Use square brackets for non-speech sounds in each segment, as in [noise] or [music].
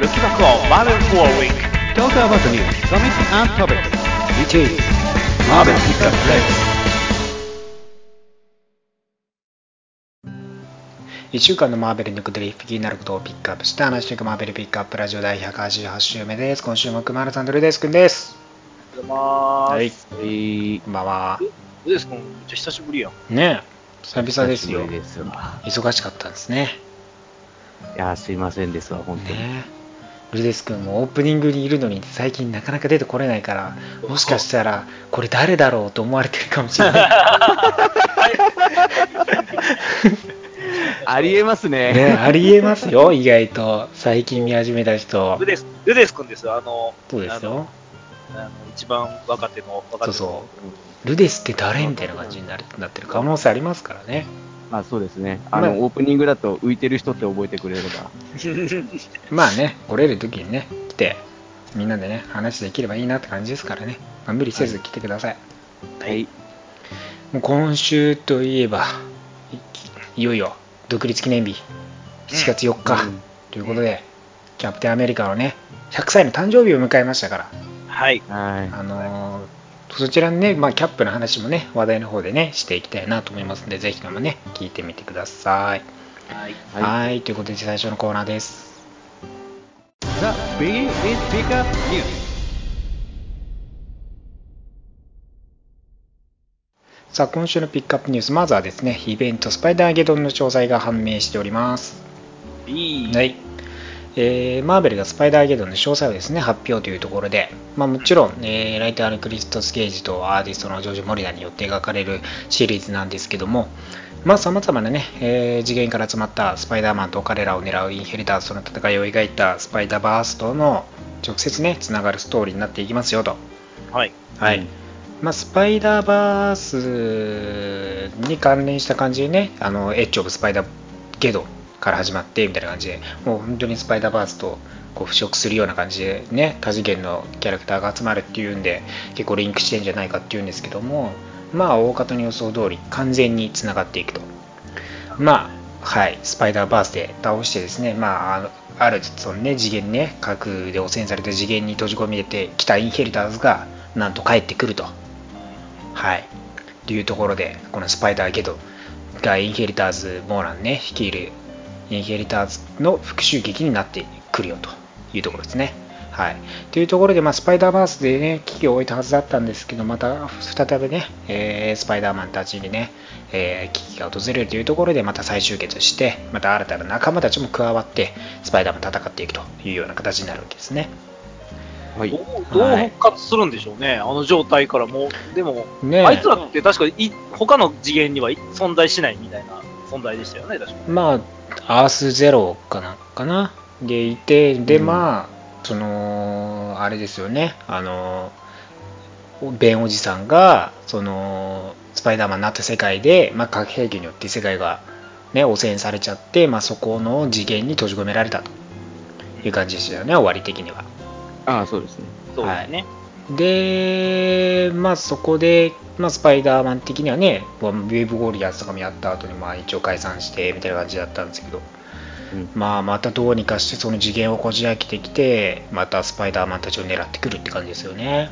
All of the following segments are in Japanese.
Looking back on Marvel for a week. Talk about the news, comics and topics. Which is Marvel Pickup Play. 1週間のマーベルにくでり気になることをピックアップして話していくマーベルピックアップラジオ第188週目です。今週も熊原さんとルデス君です。おはようございます。はい。はい。こんばんは。どうですかめっちゃ久しぶりやん。ねえ、久々ですよすよ。忙しかったんですね。いや、すいませんですわ、本当に。ねえ。ルデス君もオープニングにいるのに最近なかなか出てこれないから、もしかしたらこれ誰だろうと思われてるかもしれない。[laughs] ありえますね。ねえありえますよ、意外と。最近見始めた人ル。デス、ルデス君ですよ。あの、そうですよ。あの一番若手の、若手の。そうそう。ルデスって誰みたいな感じになるなってる可能性ありますからね。まあそうですね。あの、まあオープニングだと浮いてる人って覚えてくれれば。[laughs] まあね、来れる時にね、来て、みんなでね、話できればいいなって感じですからね。まあ、無理せず来てください。はい。もう今週といえば、いいよいよ、独立記念日、7月4日、うんということで、キャプテンアメリカのね、100歳の誕生日を迎えましたから、はい。はあのーそちらにね、まあ、キャップの話もね、話題の方でね、していきたいなと思いますので、ぜひともね、聞いてみてください。はい。い。はい、ということで、最初のコーナーです。The Biggie is Pickup News. さあ、今週のピックアップニュース、まずはですね、イベントスパイダーゲドンの詳細が判明しております。いい。はい。えーマーベルがスパイダーゲドンの詳細をですね、発表というところで、まあ、もちろん、えーライターのクリストス・ゲージとアーティストのジョージ・モリナによって描かれるシリーズなんですけども、まあ、様々なね、えー次元から集まったスパイダーマンと彼らを狙うインヘリターズとの戦いを描いたスパイダーバースとの直接ね、つながるストーリーになっていきますよと。はい。はい。うんまあ、スパイダーバースに関連した感じでね、あのエッジ・オブ・スパイダーゲドから始まってみたいな感じで、もう本当にスパイダーバースとこう腐食するような感じでね、多次元のキャラクターが集まるっていうんで、結構リンクしてんじゃないかっていうんですけども、まあ、大方の予想通り完全につながっていくと。まあ、はい、スパイダーバースで倒してですね、まあ、あのあるその、ね、次元ね、核で汚染された次元に閉じ込めてきたインヘリターズが、なんと帰ってくると。はい。というところで、このスパイダーゲドがインヘリターズ・モーランね、率いるインヘリターズの復讐劇になってくるよというところですね。はい。というところで、まあ、スパイダーバースでね、危機を置いたはずだったんですけど、また再びね、えースパイダーマンたちにね、えー危機が訪れるというところで、また再集結して、また新たな仲間たちも加わって、スパイダーマン戦っていくというような形になるわけですね。はいど。う、どう復活するんでしょうね。あの状態からもう、でも、ねえあいつらって確かい、他の次元にはい存在しないみたいな存在でしたよね、確かまあ、アースゼロかなんかなでいて、で、うんまあ、その、あれですよね、あの、ベンおじさんが、その、スパイダーマンになった世界で、まあ、核兵器によって世界が、ね、汚染されちゃって、まあ、そこの次元に閉じ込められたという感じでしたよね、終わり的には。ああ、そうですね。そうですね。で、まあそこで、まあ、スパイダーマン的にはね、ウェーブウォリアーズとかもやった後に、まあ一応解散してみたいな感じだったんですけど、うんまあまたどうにかしてその次元をこじ開けてきて、またスパイダーマンたちを狙ってくるって感じですよね。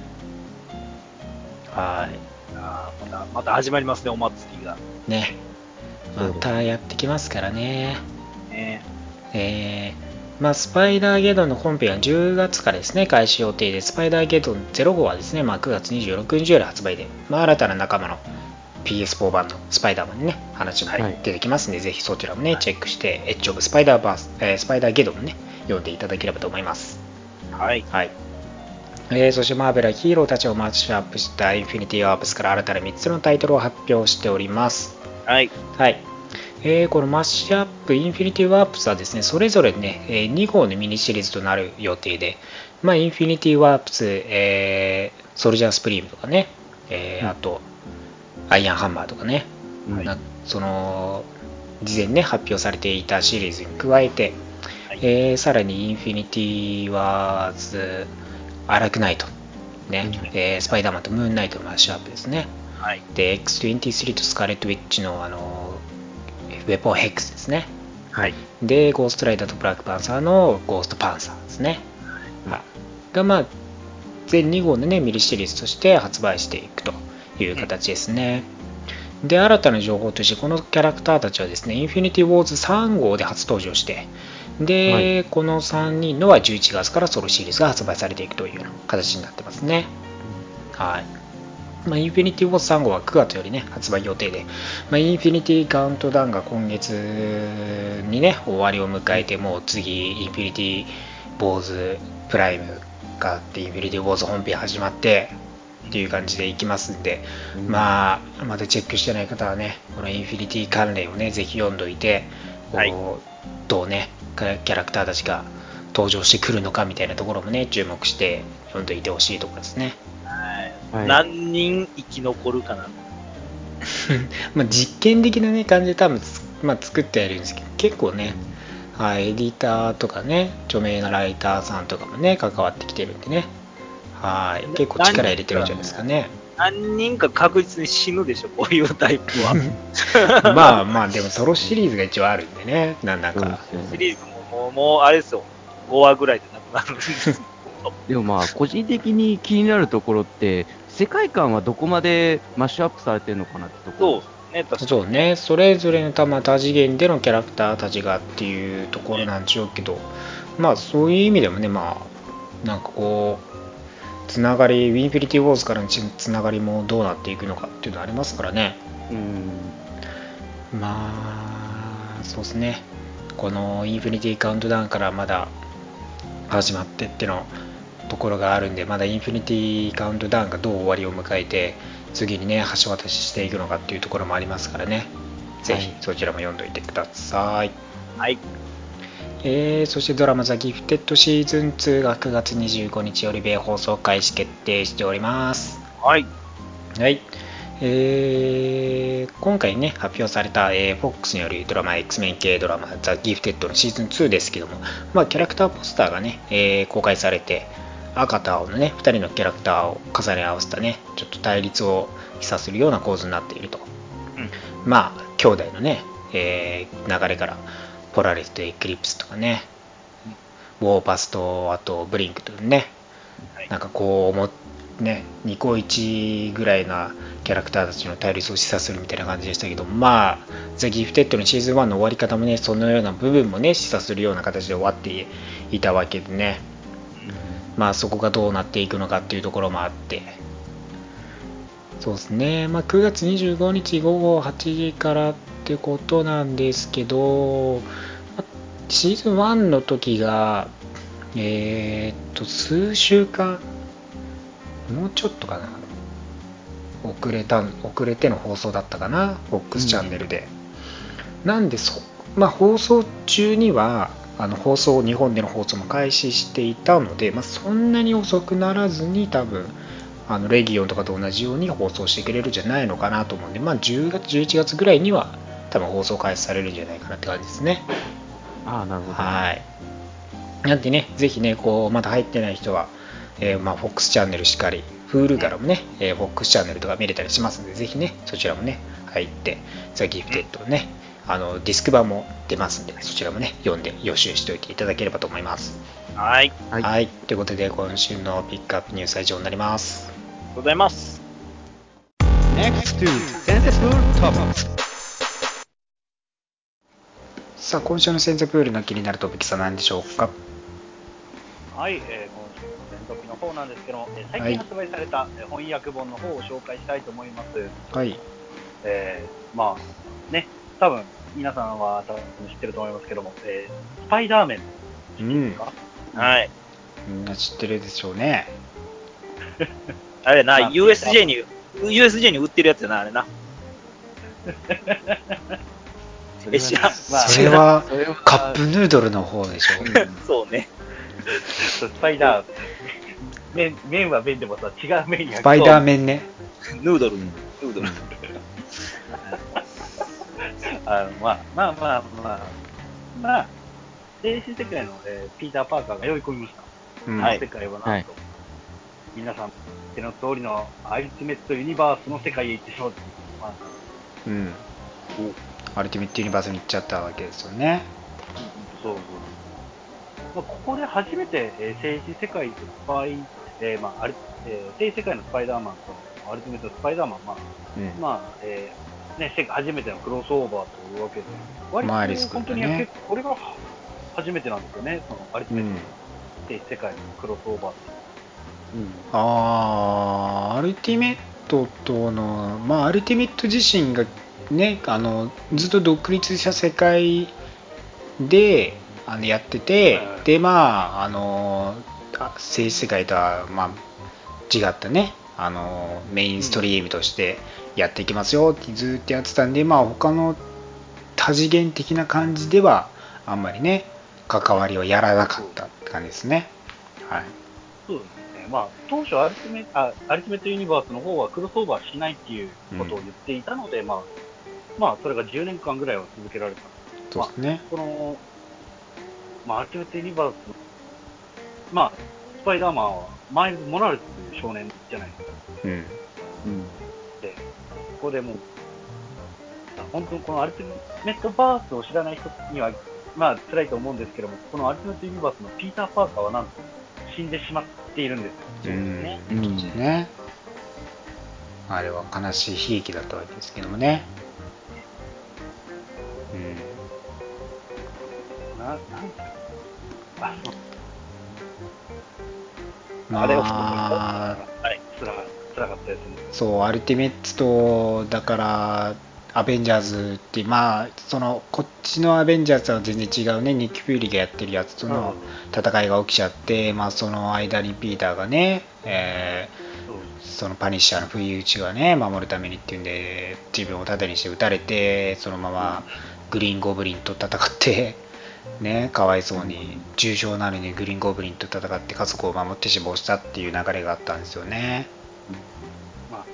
はい。あーまた、また始まりますね、お祭りが。ね。またやってきますからね。ねえーまあ、スパイダーゲドンの本編は10月からですね、開始予定で、スパイダーゲドン0号はですね、まあ、9月26日より発売で、まあ、新たな仲間の PS4 版のスパイダーマンにね、話もはい出てきますんで、ぜひそちらもね、チェックして、エッジオブスパイダーバース、えースパイダーゲドンもね、読んでいただければと思います。はい。はい。えーそしてマーベルはヒーローたちをマッチアップしたインフィニティ・ワープスから新たな3つのタイトルを発表しております。はい。はい。えーこのマッシュアップ、インフィニティワープスはですね、それぞれね、えー2号のミニシリーズとなる予定で、まあ、インフィニティワープス、えーソルジャースプリームとかね、えーうんあと、アイアンハンマーとかね、うんなその、事前にね、発表されていたシリーズに加えて、はいえーさらにインフィニティワープス、アラクナイト、ね、えースパイダーマンとムーンナイトのマッシュアップですね。はい。で、X23 とスカーレット・ウィッチの、あの、ウェポンヘックスですね。はい。で、ゴーストライダーとブラックパンサーのゴーストパンサーですね。はい、が、まあ、全2号でね、ミニシリーズとして発売していくという形ですね。で、新たな情報として、このキャラクターたちはですね、インフィニティ・ウォーズ3号で初登場して、で、はいこの3人のは11月からソロシリーズが発売されていくというような形になってますね。はい。まあ、インフィニティ・ウォーズ3号は9月よりね、発売予定で、まあ、インフィニティ・カウントダウンが今月にね、終わりを迎えて、もう次、インフィニティ・ウォーズプライムがあって、インフィニティ・ウォーズ本編始まって、っていう感じでいきますんで、まあ、まだチェックしてない方はね、このインフィニティ関連をね、ぜひ読んどいて、こうはい。どうね、キャラクターたちが登場してくるのかみたいなところもね、注目して読んどいてほしいところですね。はい。はい何人生き残るかな。[laughs] まあ実験的な、ね、感じで多分つ、まあ、作ってはいるんですけど、結構ね、はい、エディターとかね、著名なライターさんとかもね、関わってきてるんでね、はい、結構力入れてるんじゃないですかね。何人か確実に死ぬでしょ、こういうタイプは。[laughs] まあまあ、でもソロシリーズが一応あるんでね、なんだか。シリーズももう、もうあれですよ。5話ぐらいでなくなるんです。でもまあ、個人的に気になるところって、世界観はどこまでマッシュアップされてるのかなってところ。そうね、確かに。そうね、それぞれの多まあ多次元でのキャラクターたちがっていうところなんでしょうけど、まあそういう意味でもね、まあ、なんかこう、つながり、ウィンフィニティ・ウォーズからのつながりもどうなっていくのかっていうのはありますからね。うん。まあ、そうですね。このインフィニティカウントダウンからまだ始まってってのところがあるんで、まだインフィニティカウントダウンがどう終わりを迎えて、次にね、橋渡ししていくのかっていうところもありますからね。ぜひはいそちらも読んどいてください。はい。えーそしてドラマザギフテッドシーズン2が9月25日より米放送開始決定しております。はい。はい。えー今回ね、発表された、えー、FOX によるドラマ X メン系ドラマザ・ギフテッドのシーズン2ですけども、まあ、キャラクターポスターがね、えー公開されて、赤と青のね、2人のキャラクターを重ね合わせたね、ちょっと対立を示唆するような構図になっていると。うん。まあ、兄弟のね、えー流れから、ポラリスとエクリプスとかね、ウォーパスと、あとブリンクというね、はいなんかこう思っね、ニコイチぐらいなキャラクターたちの対立を示唆するみたいな感じでしたけど、まあ、ザ・ギフテッドのシーズン1の終わり方もね、そのような部分もね、示唆するような形で終わっていたわけでね、まあそこがどうなっていくのかっていうところもあって、そうですね、まあ、9月25日午後8時からってことなんですけど、まあシーズン1の時が、えーっと、数週間、もうちょっとかな、遅れた、遅れての放送だったかな、FOX チャンネルで。なんでそ、まあ、放送中には、あの放送、日本での放送も開始していたので、まあ、そんなに遅くならずに、多分あのレギオンとかと同じように放送してくれるんじゃないのかなと思うんで、まあ、10月、11月ぐらいには、多分放送開始されるんじゃないかなって感じですね。ああ、なるほど。はい。なんでね、ぜひね、こう、まだ入ってない人は、えーまあ、FOX チャンネルしっかり、Hulu からもね、えー FOX チャンネルとか見れたりしますので、ぜひね、そちらもね、入って、ザ・ギフテッドね、あの、ディスク版も出ますんで、そちらもね、読んで予習しておいていただければと思います。はい。ありがとうはいということで、今週のピックアップニュースは以上になります。ございます。Next to Sensible Topics. さあ、今週のセンザプールの気になるトピックスは何でしょうか？はい、えー今週の連続の方なんですけども、えー最はい近発売された、えー翻訳本の方を紹介したいと思います。はい。えーまあ、ね、多分皆さんは多分知ってると思いますけども、えースパイダーメンうんです。か、はい。みんな知ってるでしょうね。[laughs] あれな、まあ USJ に、USJ に売ってるやつやな、あれな。[laughs] それはそれはカップヌードルの方でしょう。そうね。スパイダーメン、麺麺は麺でもさ、違う麺やスパイダーメンね。ヌードル。ヌードル。[laughs] あのまあまあまあまあ、まあ、電子世界の、えーピーター・パーカーが酔い込みました。うん世界はなんと、はい皆さん手の通りのアルティメットユニバースの世界へ行ってしまうという、まあ、うん。アルティメットユニバースに行っちゃったわけですよね。そうそう。まあ、ここで初めて、えー、政治世界とスパイ、えー、まあ、あれ、えー、政治世界のスパイダーマンと、アルティメットスパイダーマン、まあ、うんまあ、えー、ね、世界初めてのクロスオーバーというわけで、割と本当に結構、これが初めてなんですよね、そのアルティメットの政治世界のクロスオーバーって。うん。あーアルティメットとのまあアルティメット自身がねあのずっと独立した世界であのやってて、はいでまああのあ政治世界とはまあ違ったねあのメインストリームとしてやっていきますよってずっとやってたんで、まあ他の多次元的な感じではあんまりね関わりをやらなかったって感じですねはいそうですね。まあ、当初アルティメあ、アルティメットユニバースの方はクロスオーバーしないっていうことを言っていたので、まあ、まあ、それが10年間ぐらいは続けられた。そうですね、この、まあ、アルティメットユニバースの、まあ、スパイダーマンは、マイルズ・モラレスという少年じゃないですか。うんうん。で、ここでもう、本当にこのアルティメットバースを知らない人には、まあ、辛いと思うんですけども、このアルティメットユニバースのピーター・パーカーはなんと死んでしまっているんですよ。うんね。うん。ねあれは悲しい悲劇だったわけですけどもねうんな、なんあ、そう。まあれはい、つら、つらかったですね。そうアルティメットとだからアベンジャーズってまあそのこっちのアベンジャーズは全然違うねニック・フューリーがやってるやつとの戦いが起きちゃって、まあその間にピーターがね、えーそのパニッシャーの不意打ちがね守るためにっていうんで自分を盾にして撃たれてそのままグリーンゴブリンと戦ってねかわいそうに重傷なのにグリーンゴブリンと戦って家族を守って死亡したっていう流れがあったんですよね。まあ、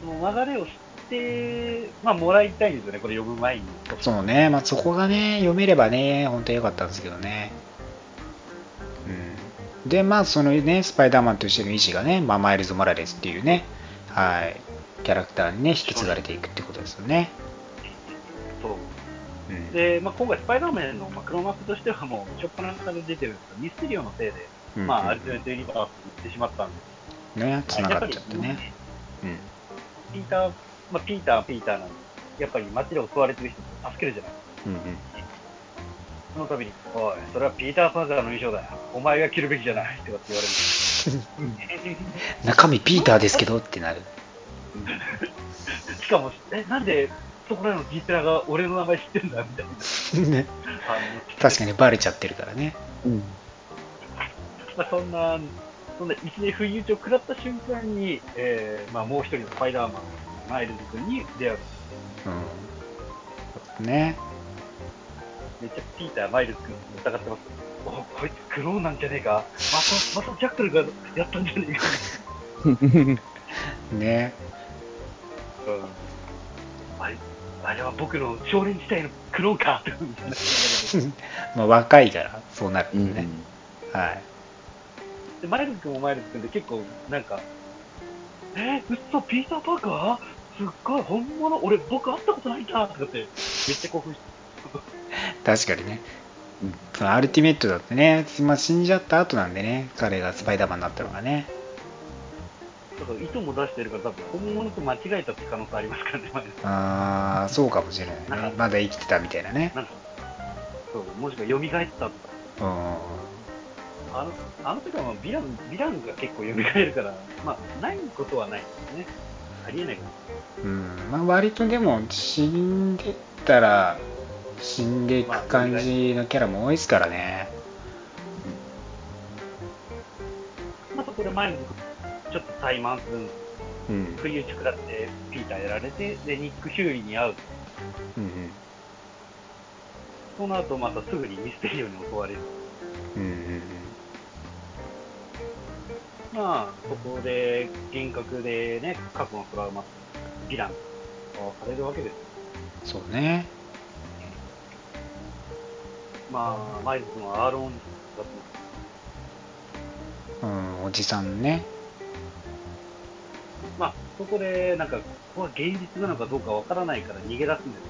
その流れを知って、まあ、もらいたいんですよね、これ呼ぶ前に。そうね、まあ、そこがね読めればね本当に良かったんですけどね。うん。でまあそのねスパイダーマンとしての意志がね、まあ、マイルズ・モラレスっていうねはいキャラクターにね引き継がれていくってことですよねで、まあ、今回、スパイダーマンの、まあ、黒幕としてはもう、しょっぱなから出てるんですけど、ミステリオのせいで、うん。まあ、アルティメットユニバースに行ってしまったんで、ね繋がっちゃってね。うん。ピーター、まあ、ピーターはピーターなんで、やっぱり街で襲われてる人を助けるじゃない。うんうん。その度に、おい、それはピーター・パンザーの衣装だよ。お前が着るべきじゃない。とかって言われる。[laughs] 中身ピーターですけどってなる。[laughs] しかも、え、なんで、そこらのギーペラが俺の名前知ってんだみたいな。[laughs] ねあ確かにバレちゃってるからねうん。まあ、そんな、そんな一年不意打ちを食らった瞬間に、えーまあ、もう一人のスパイダーマン、マイルズ君に出会う。うんねめっちゃピーター、マイルズ君疑ってます。お、こいつクローンなんじゃねえか。また、またジャックルがやったんじゃねえか。[laughs] ねうん。あれ、あれは僕の少年時代のクローンかってみたいな。[laughs] まあ若いからそうなるうん。ん。でね、はい。で、マイルズ君もマイルズ君で結構、なんか、えー、嘘、ピーター・パーカー？すっごい、本物？俺、僕会ったことないんだとかって、めっちゃ興奮して。確かにね。うん。そのアルティメットだってね、まあ、死んじゃった後なんでね。彼がスパイダーマンになったのがねだから、糸も出してるから、多分本物と間違えたって可能性ありますからね、[laughs] ああそうかもしれないね。まだ生きてたみたいなね。なんか、そう、もしくは蘇ったとか。うんあの、あの時はまあヴィラン、ヴィランが結構蘇るから、まあ、ないことはないですね。ありえないこと。うん。まあ、割とでも死んでったら死んでいく感じのキャラも多いですからね。またこれ前にちょっと怠慢する。んですうん。不意打ち食らってピーターやられて、で、ニック・ヒューリーに会う。うんその後またすぐにミステリオに襲われる。うんうんうん。まあ、そこで幻覚でね、過去のトラウマ、ヴィランがされるわけです。そうね。まあ、マイルズのアーロンだとうんおじさんね。まあ、そこで、なんか、ここは現実なのかどうかわからないから逃げ出すんです。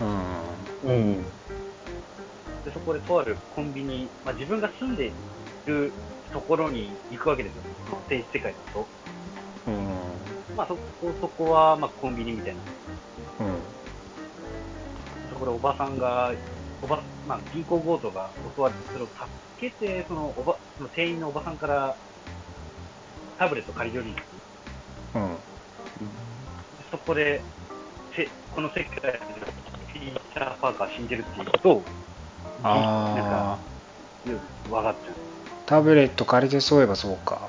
うんうん。でそこでとあるコンビニ、まあ、自分が住んでいるところに行くわけですよ。政治世界だと。うんまあ、そこ、そこは、まあ、コンビニみたいな。うんそこでおばさんが、おば、まあ、銀行強盗が襲われて、それを助けて、そのおば、その店員のおばさんから、タブレット借りるように、うんそこで、せこの世界でピーター・パーカー死んでるっていう。ことを、なんああ分かっちゃう。タブレット借りてそういえばそうか。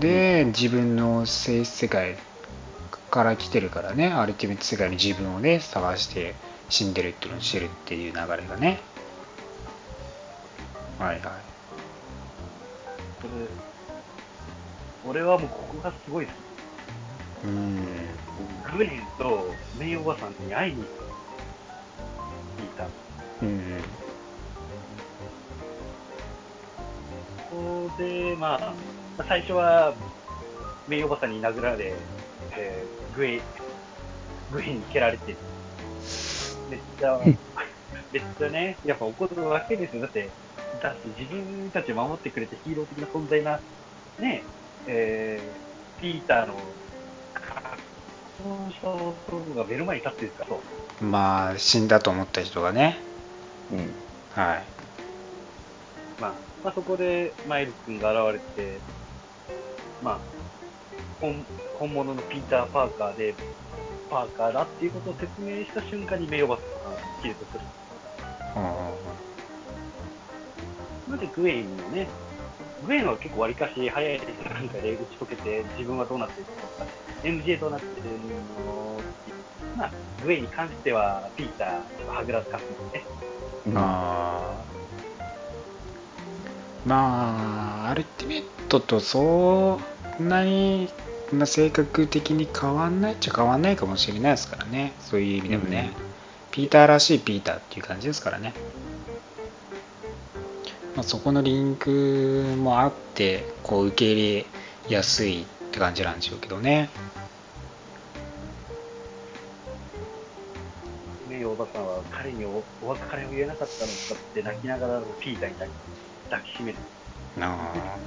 で、自分の性世界から来てるからね。アルティメット世界の自分をね探して死んでるっていうのを知るっていう流れがね。はいはい。それ俺はもうここがすごい好き。うん。グエンとメイおばさん。に会いに行った。うん。ここで、まあ、最初は、メイおばさん。に殴られ、えーグエ、グエに蹴られて、めっちゃ、めっちゃね、やっぱ怒るわけですよ。だって、だって自分たちを守ってくれてヒーロー的な存在な、ね、えー、ピーターの、格好した男が目の前に立ってるかと。まあ死んだと思った人がねうん。はいまあ、まあ、そこでマイル君が現れて、まあ、本本物のピーター・パーカーで、パーカーだっていうことを説明した瞬間にメイオバスがキルトする。うんで、グエンもね、グエンは結構わりかし早い段階で打ち解けて、自分はどうなってるのか、MJ どうなってるのまあ、グエンに関しては、ピーターとはぐらつかすんでね。あー。まあアルティメットとそんなに、まあ、性格的に変わんないっちゃ変わんないかもしれないですからね。そういう意味でもね、ピーターらしいピーターっていう感じですからね、まあ、そこのリンクもあってこう受け入れやすいって感じなんでしょうけどね。メイおばさんは彼におお別れを言えなかったのかって泣きながらピーターに抱き抱きしめる。なあ。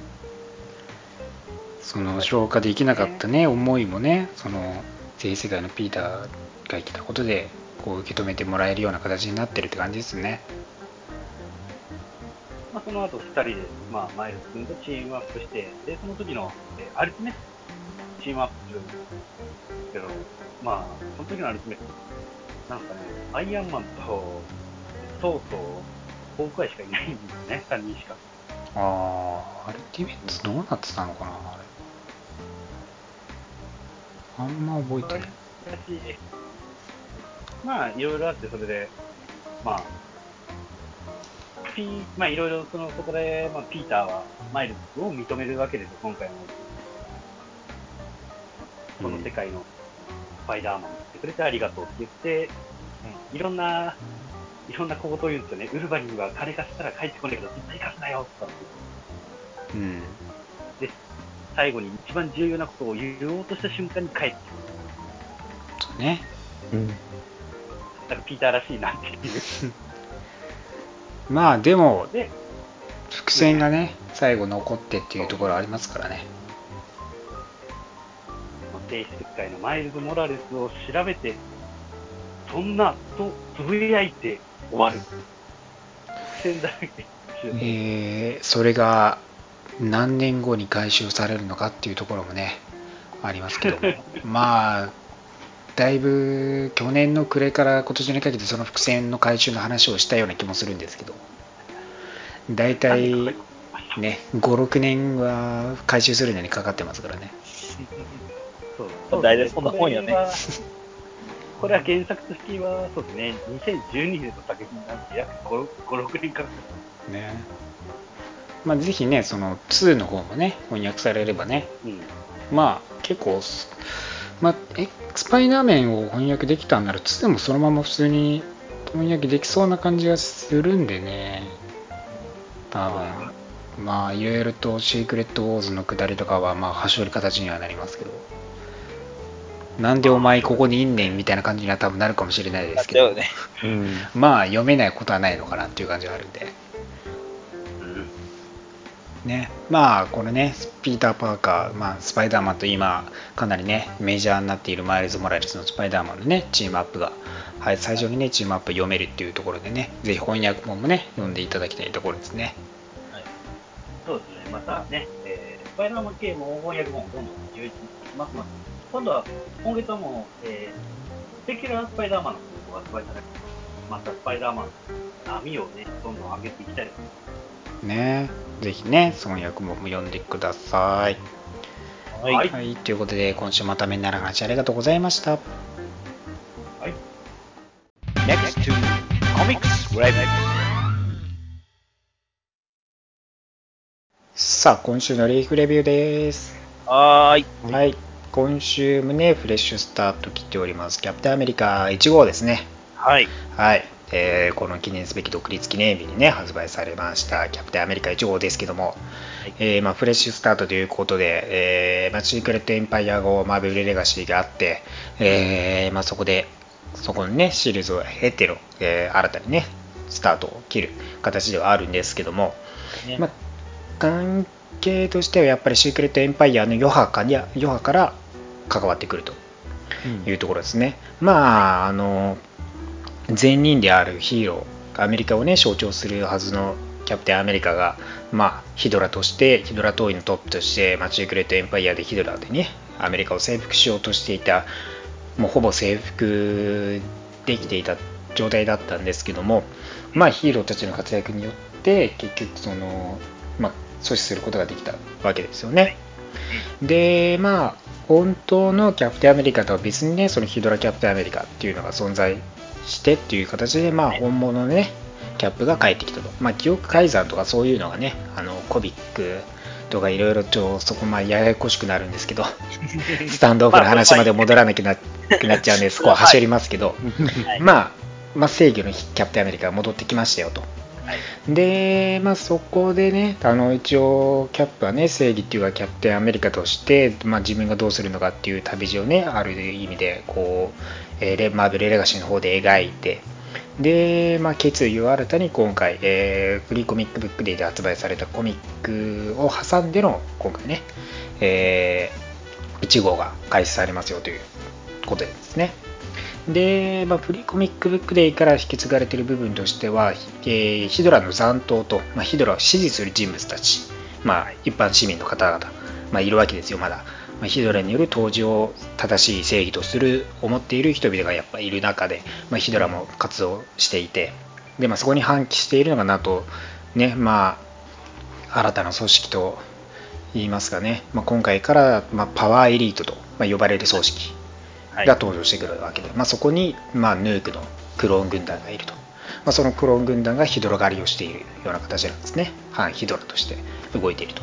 その消化できなかったね思いもねその全世界のピーターが生きたことでこう受け止めてもらえるような形になってるって感じですね。まあ、その後二人で、まあ、マイルス君とチームアップして、で、その時の、えーアルティメットチームアップするんですけど、まあ、その時のアルティメット、なんかね、アイアンマンと、ソウと、ホークアイしかいないんですよね、3人しか。ああアルティメットどうなってたのかなあれあんま覚えてないまあ、いろいろあって、それで、まあ、ピーまあ、いろいろ、その、そこで、まあ、ピーターは、マイルズを認めるわけですよ、今回の。この世界のスパイダーマンをってくれてありがとうって言って、いろんな、いろんな小言を言うんですよね。ウルヴァリンは金貸したら帰ってこないけど、絶対貸すなよとかってうんで、最後に一番重要なことを言おうとした瞬間に帰ってくる。そうねうん。なんかピーターらしいなっていう。[laughs] まあでもで、伏線がね最後残ってっていうところありますからね電子世界のマイルズ・モラレスを調べて、そんなとつぶやいて終わる。えーそれが何年後に回収されるのかっていうところもねありますけどまあだいぶ去年の暮れから今年にかけてその伏線の回収の話をしたような気もするんですけど大体ね56年は回収するのにかかってますからねそう大体そんな本やね。[laughs] これは原作としては、そうですね、2012年の作品なんで、約5、5 6年かかる。ね。まあぜひねその2の方もね翻訳されればね。うん。まあ結構すまあ、えスパイダーメンを翻訳できたんなら2でもそのまま普通に翻訳できそうな感じがするんでね。多分。まあいろいろとシークレットウォーズの下りとかはまあ端折り形にはなりますけどなんでお前ここにいんねんみたいな感じには多分なるかもしれないですけど、ね。うん。まあ読めないことはないのかなっていう感じがあるんで。うんね、まあこれねピーター・パーカー、まあ、スパイダーマンと今かなりねメジャーになっているマイルズ・モラレスのスパイダーマンのねチームアップが、はい、最初にねチームアップ読めるっていうところでねぜひ翻訳本もね読んでいただきたいところですねそうですね、またね、えースパイダーマン系も翻訳本どんどん充実しますので、今度は、今月はもう、えー、スペキュラースパイダーマンの方が発売されて、またスパイダーマンの波をね、どんどん上げていきたいです。ねぜひね翻訳本も読んでくださいはい。はいはい、ということで今週もためになる話ありがとうございましたはい。Next to Comics Review. さあ今週のリーフレビューですはーい。はい、今週もねフレッシュスタート来ております。キャプテンアメリカ1号ですね。はい。はい、えーこの記念すべき独立記念日にね発売されましたキャプテンアメリカ1号ですけども、えーまあ、フレッシュスタートということで、えーまあ、シークレットエンパイア号マーベルレガシーがあって、えーまあ、そこでそこにねシリーズを経ての、えー新たにねスタートを切る形ではあるんですけども、ね。まあ、関係としてはやっぱりシークレットエンパイアの余波かに余波から関わってくるというところですね。まああの善人であるヒーローアメリカをね象徴するはずのキャプテンアメリカが、まあ、ヒドラとしてヒドラ党員のトップとして、まあ、シークレットエンパイアでヒドラでねアメリカを征服しようとしていたもうほぼ征服できていた状態だったんですけども、まあ、ヒーローたちの活躍によって結局その、まあ、阻止することができたわけですよね。でまあ本当のキャプテンアメリカとは別にねそのヒドラキャプテンアメリカっていうのが存在してっていう形でまあ本物のねキャップが帰ってきたと、まあ、記憶改ざんとかそういうのがねあのコミックとかいろいろとそこまでややこしくなるんですけど [laughs] スタンドオフの話まで戻らなきゃなくなっちゃうんでそこは走りますけど、はい。まあ、まあ正義のキャプテンアメリカが戻ってきましたよと。はい。で、まあ、そこでね、あの一応、キャップはね、正義っていうか、キャプテンアメリカとして、まあ、自分がどうするのかっていう旅路をね、ある意味で、こう、えーマーベル・レガシーの方で描いて、で、まあ、決意を新たに今回、えーフリーコミックブックデーで発売されたコミックを挟んでの、今回ね、え1号が開始されますよということですね。で、まあ、フリコミックブックデイから引き継がれている部分としては、えーヒドラの残党と、まあ、ヒドラを支持する人物たち、まあ、一般市民の方々、まあ、いるわけですよ、まだ。まあ、ヒドラによる当時を正しい正義とする、思っている人々がやっぱいる中で、まあ、ヒドラも活動していて、でまあ、そこに反旗しているのが、なんと、ね、まあ、新たな組織と言いますかね、まあ、今回から、まあ、パワーエリートと、呼ばれる組織。はい。が登場してくるわけで、まあ、そこに、まあ、ヌークのクローン軍団がいると、まあ、そのクローン軍団がヒドラ狩りをしているような形なんですね反ヒドラとして動いていると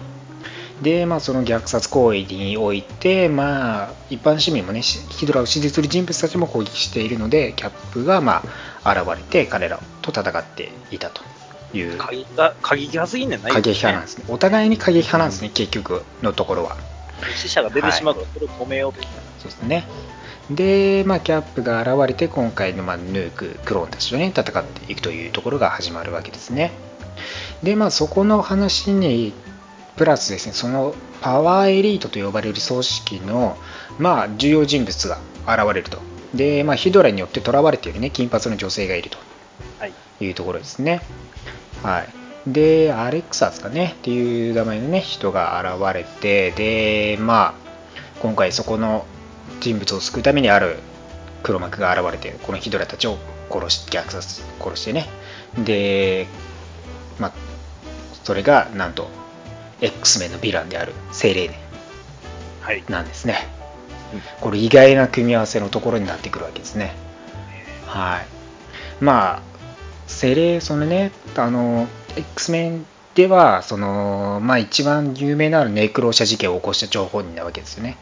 で、まあ、その虐殺行為において、まあ、一般市民もねしヒドラを支持する人物たちも攻撃しているのでキャップが、まあ、現れて彼らと戦っていたという過激が過激派すぎんねんな。過激派なんですねお互いに過激派なんですね結局のところは死者が出てしまうから、それを止めようと。そうですね。で、まあ、キャップが現れて、今回の、まあ、ヌーク、クローンたちとね、戦っていくというところが始まるわけですね。で、まあ、そこの話に、プラスですね、そのパワーエリートと呼ばれる組織の、まあ、重要人物が現れると。で、まあ、ヒドラによって囚われているね、金髪の女性がいるとはい。いうところですね。はい。で、アレクサですかね、っていう名前のね、人が現れて、で、まあ、今回そこの人物を救うためにある黒幕が現れて、このヒドラたちを殺し、虐殺、殺してね。で、まあ、それがなんと、X メンのヴィランである精霊伝はい。なんですね。これ意外な組み合わせのところになってくるわけですね。はい。まあ、精霊、そのね、あの、X メンでは、その、まあ一番有名なるネクローシャ事件を起こした張本人なわけですよね。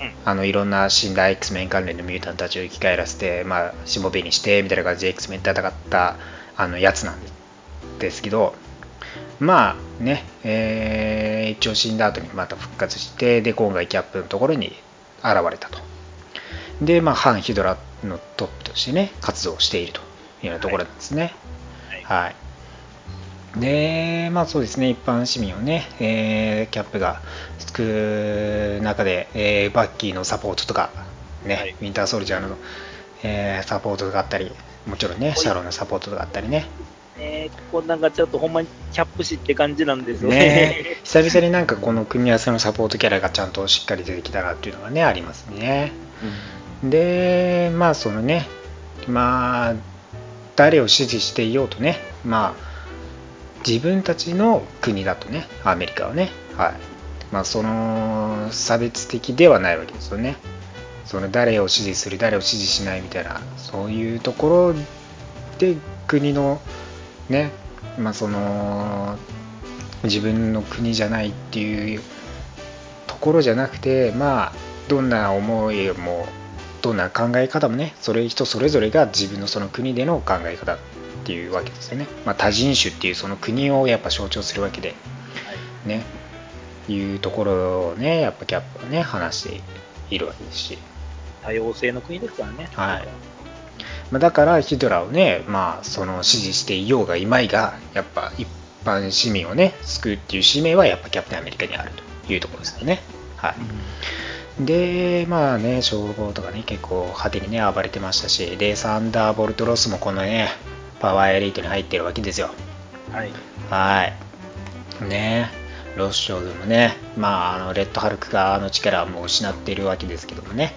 うん。あのいろんな死んだ X メン関連のミュータンたちを生き返らせて、まあ、しもべにしてみたいな感じで X メン戦ったあのやつなんですけど、まあね、えー一応死んだ後にまた復活して、で今回キャップのところに現れたと。で、まあ、反ヒドラのトップとしてね活動しているというようなところなんですね。はいはい。で、まあそうですね、一般市民をね、えーキャップが救う中で、えーバッキーのサポートとか、ね、はい。ウィンターソルジャーの、えーサポートとかあったり、もちろんね、シャロンのサポートとかあったりね、ねここなんかちょっとほんまにキャップ誌って感じなんですよね。ね。久々になんかこの組み合わせのサポートキャラがちゃんとしっかり出てきたなっていうのがね、ありますね。で、まあそのね、まあ、誰を支持していようとね、まあ、自分たちの国だとね、アメリカはね、はい。まあ、その差別的ではないわけですよね。その誰を支持する、誰を支持しないみたいな、そういうところで国のね、まあ、その自分の国じゃないっていうところじゃなくてまあどんな思いもどんな考え方もねそれ人それぞれが自分のその国での考え方っていうわけですよね、まあ、多人種っていうその国をやっぱ象徴するわけで。ね。いうところをねやっぱキャップはね話しているわけですし。多様性の国ですからね。はい。まあだからヒドラーをね、まあ、その支持していようがいまいが、やっぱ一般市民をね、救うっていう使命はやっぱキャプテンアメリカにあるというところですよね。はい。で、まあね、消防とかね、結構派手にね、暴れてましたし、で、サンダーボルトロスもこのね、パワーエリートに入ってるわけですよ。はい。はい。ねロス将軍もね、まあ、あのレッドハルクがあの力はもう失っているわけですけどもね、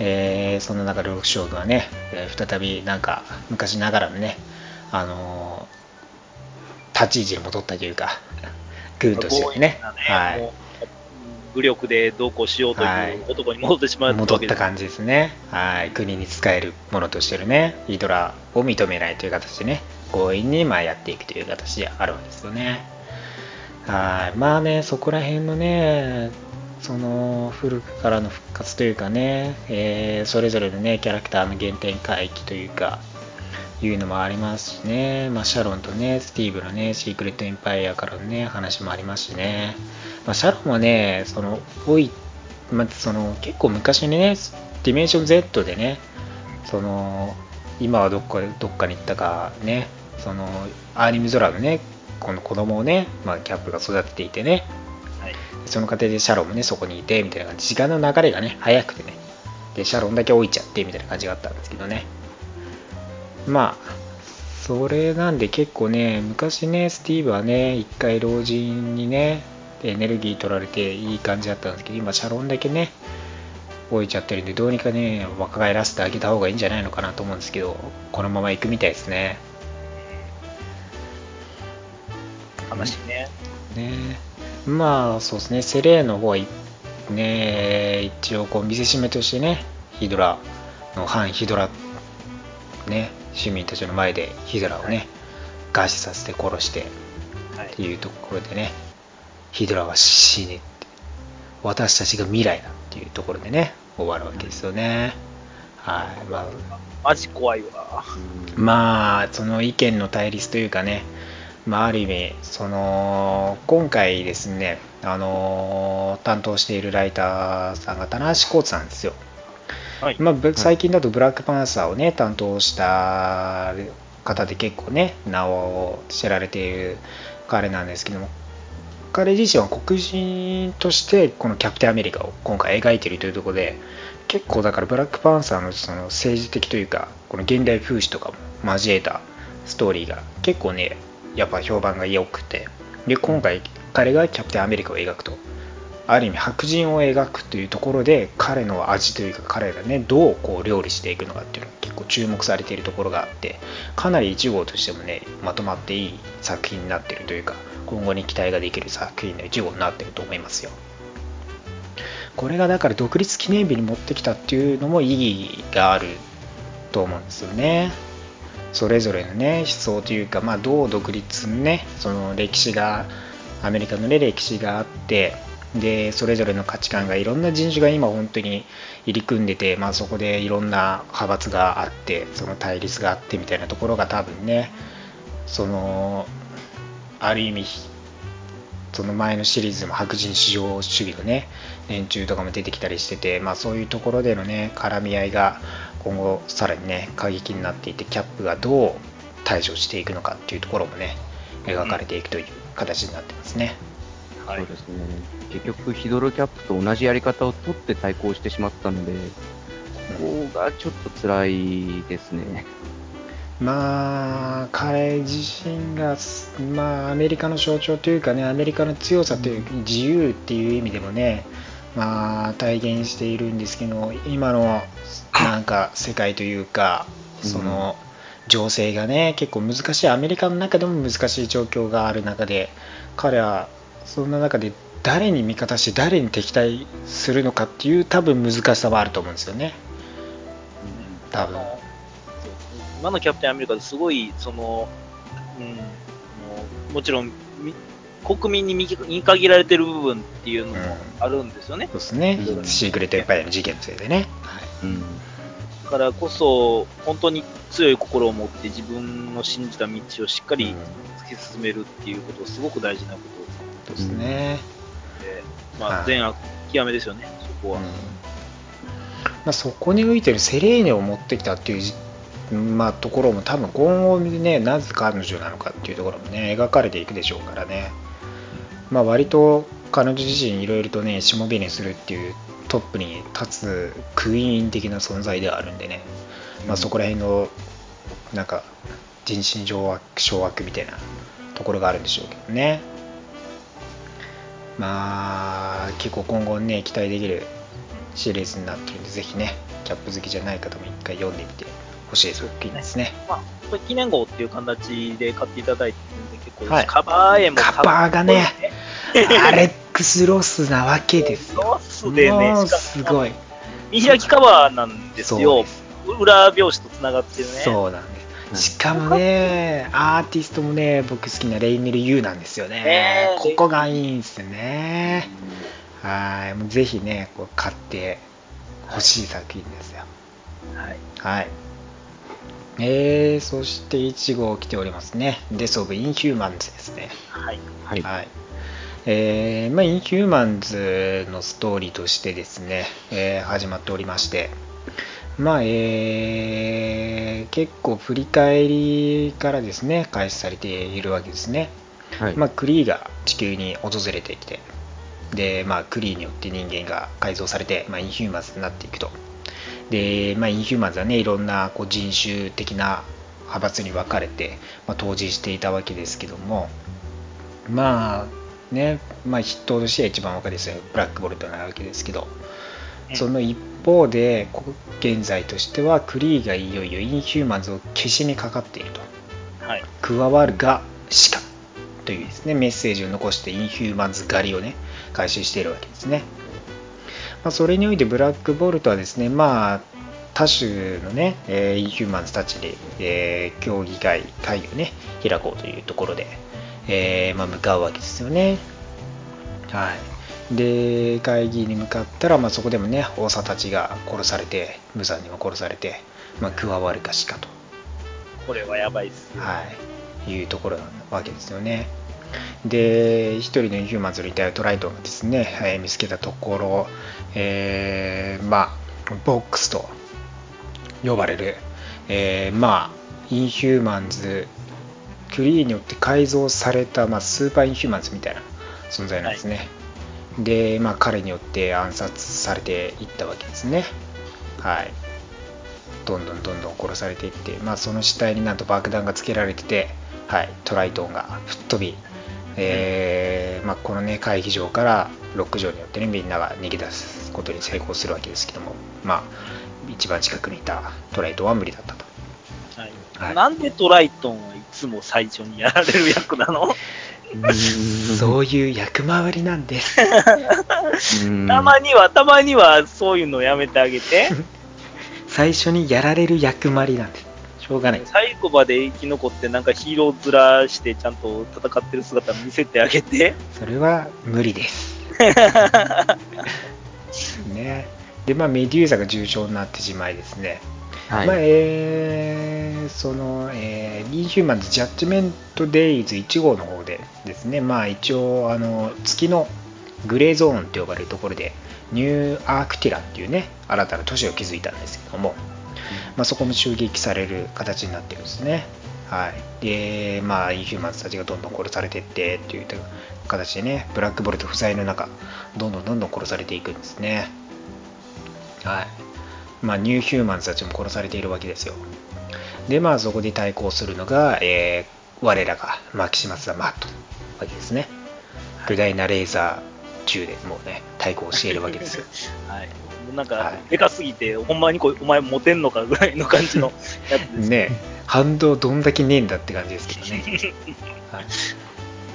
えーその中でロス将軍はね、えー再びなんか昔ながらのね、あのー立ち位置に戻ったというか、軍としてね、ねはい武力でどうこうしようとはいいう男に戻ってしまった戻わけです。った感じですね。はい。国に仕えるものとしてるね、ヒドラを認めないという形でね、強引にまあやっていくという形であるわけですよね。はい。まあね、そこら辺のね、その古くからの復活というかね、えーそれぞれのね、キャラクターの原点回帰というか、いうのもありますしね、まあ、シャロンとね、スティーブのね、シークレットエンパイアからのね、話もありますしね、まあ、シャロンはね、その、多い、まあ、その、結構昔にね、ディメンション Z でね、その、今はどっかどっかに行ったかね、その、アーニムゾラのね、この子供をね、まあ、キャップが育てていてね、はい。その過程でシャロンもね、そこにいて、みたいな感じ、時間の流れがね、早くてね、で、シャロンだけ置いちゃって、みたいな感じがあったんですけどね。まあ、それなんで結構ね、昔ね、スティーブはね、一回老人にね、エネルギー取られていい感じだったんですけど、今、シャロンだけね、置いちゃってるんで、どうにかね、若返らせてあげた方がいいんじゃないのかなと思うんですけど、このまま行くみたいですね。話ね。ねまあそうですねセレーの方はいね一応こう見せしめとしてねヒドラの反ヒドラね市民たちの前でヒドラをね餓死させて殺してはいっていうところでねヒドラは死ねって私たちが未来だっていうところでね終わるわけですよね。はい。まあ。マジ怖いわ。まあその意見の対立というかね、まあ、ある意味その今回ですねあの担当しているライターさんが棚橋コーツさんですよ、はい。まあ、ぶ最近だとブラックパンサーをね担当した方で結構ね名を知られている彼なんですけども彼自身は黒人としてこのキャプテンアメリカを今回描いているというところで結構だからブラックパンサーのその政治的というかこの現代風刺とかも交えたストーリーが結構ねやっぱ評判が良くてで今回彼がキャプテンアメリカを描くとある意味白人を描くというところで彼の味というか彼がねどうこう料理していくのかっていうのが結構注目されているところがあってかなり1号としてもねまとまっていい作品になってるというか今後に期待ができる作品の1号になっていると思いますよ。これがだから独立記念日に持ってきたっていうのも意義があると思うんですよね。それぞれのね思想というか、まあ、どう独立ねその歴史がアメリカのね歴史があってでそれぞれの価値観がいろんな人種が今本当に入り組んでて、まあ、そこでいろんな派閥があってその対立があってみたいなところが多分ねそのある意味その前のシリーズでも白人至上主義のね連中とかも出てきたりしてて、まあ、そういうところでのね絡み合いが今後さらにね過激になっていてキャップがどう対処していくのかっていうところもね描かれていくという形になってますね。はいそうですね。結局、ヒドロキャップと同じやり方を取って対抗してしまったので、ここがちょっと辛いですね。まあ彼自身が、まあ、アメリカの象徴というかねアメリカの強さという自由っていう意味でもね、まあ、体現しているんですけど今のなんか世界というかその情勢がね結構難しいアメリカの中でも難しい状況がある中で彼はそんな中で誰に味方して誰に敵対するのかっていう多分難しさはあると思うんですよね多分。今のキャプテンアメリカですごい、その、うん、もちろん、み国民に見見限られてる部分っていうのもあるんですよね。そうですね。うん。シークレットエンパイアの事件のせいでね、うん。だからこそ、本当に強い心を持って自分の信じた道をしっかり突き進めるっていうこと、すごく大事なこと。ですね、で、まあ、はい。善悪極めですよね、そこは。うん。まあ、そこにおいてるセレーネを持ってきたっていうじ、まあ、ところも多分今後ねなぜ彼女なのかっていうところもね描かれていくでしょうからね、まあ、割と彼女自身いろいろとねしもべにするっていうトップに立つクイーン的な存在ではあるんでね、まあ、そこら辺のなんか人心掌握掌握みたいなところがあるんでしょうけどね。まあ結構今後ね期待できるシリーズになってるんでぜひねキャップ好きじゃない方も一回読んでみてほしい作品ですね。まあ、これ記念号っていう形で買っていただいてるんで、結構、はい。カバー絵もカバーがねアレックス・ロスなわけですよ。ロスでね、すごい。見開きカバーなんですよ。です。裏表紙と繋がってるね。そうなんです。しかもねアーティストもね僕好きなレイネル・ユーなんですよね。ねここがいいんですよね。はい。もうぜひねこう買ってほしい作品ですよ。はい。はい。えー、そして1号来ておりますね。デス・オブ・インヒューマンズですね。はい。はい。はい。えーまあ、インヒューマンズのストーリーとしてですね、えー始まっておりまして、まあ、えー結構振り返りからですね、開始されているわけですね。はい。まあ、クリーが地球に訪れてきて、で、まあ、クリーによって人間が改造されて、まあ、インヒューマンズになっていくと。で、まあ、インヒューマンズはね、いろんなこう人種的な派閥に分かれて、まあ、当時していたわけですけども、まあ、ね、まあ、筆頭としては一番若いですよ、ブラックボルトなわけですけど、うんその一方で、現在としては、クリーがいよいよインヒューマンズを消しにかかっていると。はい。加わるがしかというですねメッセージを残してインヒューマンズ狩りをね回収しているわけですね、まあ、それにおいてブラックボルトはですねまあ多種のね、えーヒューマンズたちで、えー協議会会議をね開こうというところで、えーまあ、向かうわけですよねはいで会議に向かったら、まあ、そこでもね王様たちが殺されて無残にも殺されて、まあ、加わるかしかとこれはやばいっすよ。はい、いうところなわけですよね。で、一人のヒューマンズの遺体をトライトンがですね、えー見つけたところ、えーまあ、ボックスと呼ばれる、えーまあ、インヒューマンズ、クリーによって改造された、まあ、スーパーインヒューマンズみたいな存在なんですね。で、まあ、彼によって暗殺されていったわけですね。はい。どんどんどんどん殺されていって、まあ、その死体になんと爆弾がつけられてて、はい、トライトンが吹っ飛び、えーまあ、この、ね、会議場からロック城によって、ね、みんなが逃げ出すことに成功するわけですけども、まあ、一番近くにいたトライトンは無理だったと。はいはいなんでトライトンはいつも最初にやられる役なの？そういう役回りなんです。[laughs] うんたまには、たまにはそういうのやめてあげて。[laughs] 最初にやられる役回りなんです。しょうがない。最後まで生き残ってなんかヒーロー面してちゃんと戦ってる姿見せてあげて。それは無理です。[laughs] ね、で、まあ、メデューサが重傷になってしまいですね、はい。まあえーその、えー、インヒューマンズ・ジャッジメント・デイズ1号の方でですね、まあ、一応あの月のグレーゾーンと呼ばれるところでニューアークティラっていうね新たな都市を築いたんですけども、まあ、そこも襲撃される形になってるんですね。はい、で、まあ、インヒューマンズたちがどんどん殺されていってっていう形でね、ブラックボルト不在の中、どんどんどんどん殺されていくんですね。はい。まあ、ニューヒューマンズたちも殺されているわけですよ。で、まあ、そこで対抗するのが、えー我らがマキシマス・ザ・マットわけですね。巨大なレーザー銃でもうね、対抗しているわけですよ。[laughs] はい。なんかはい、でかすぎて、ほんまにこうお前モテんのかぐらいの感じのやつです。ね反動どんだけねえんだって感じですけどね。[laughs] はい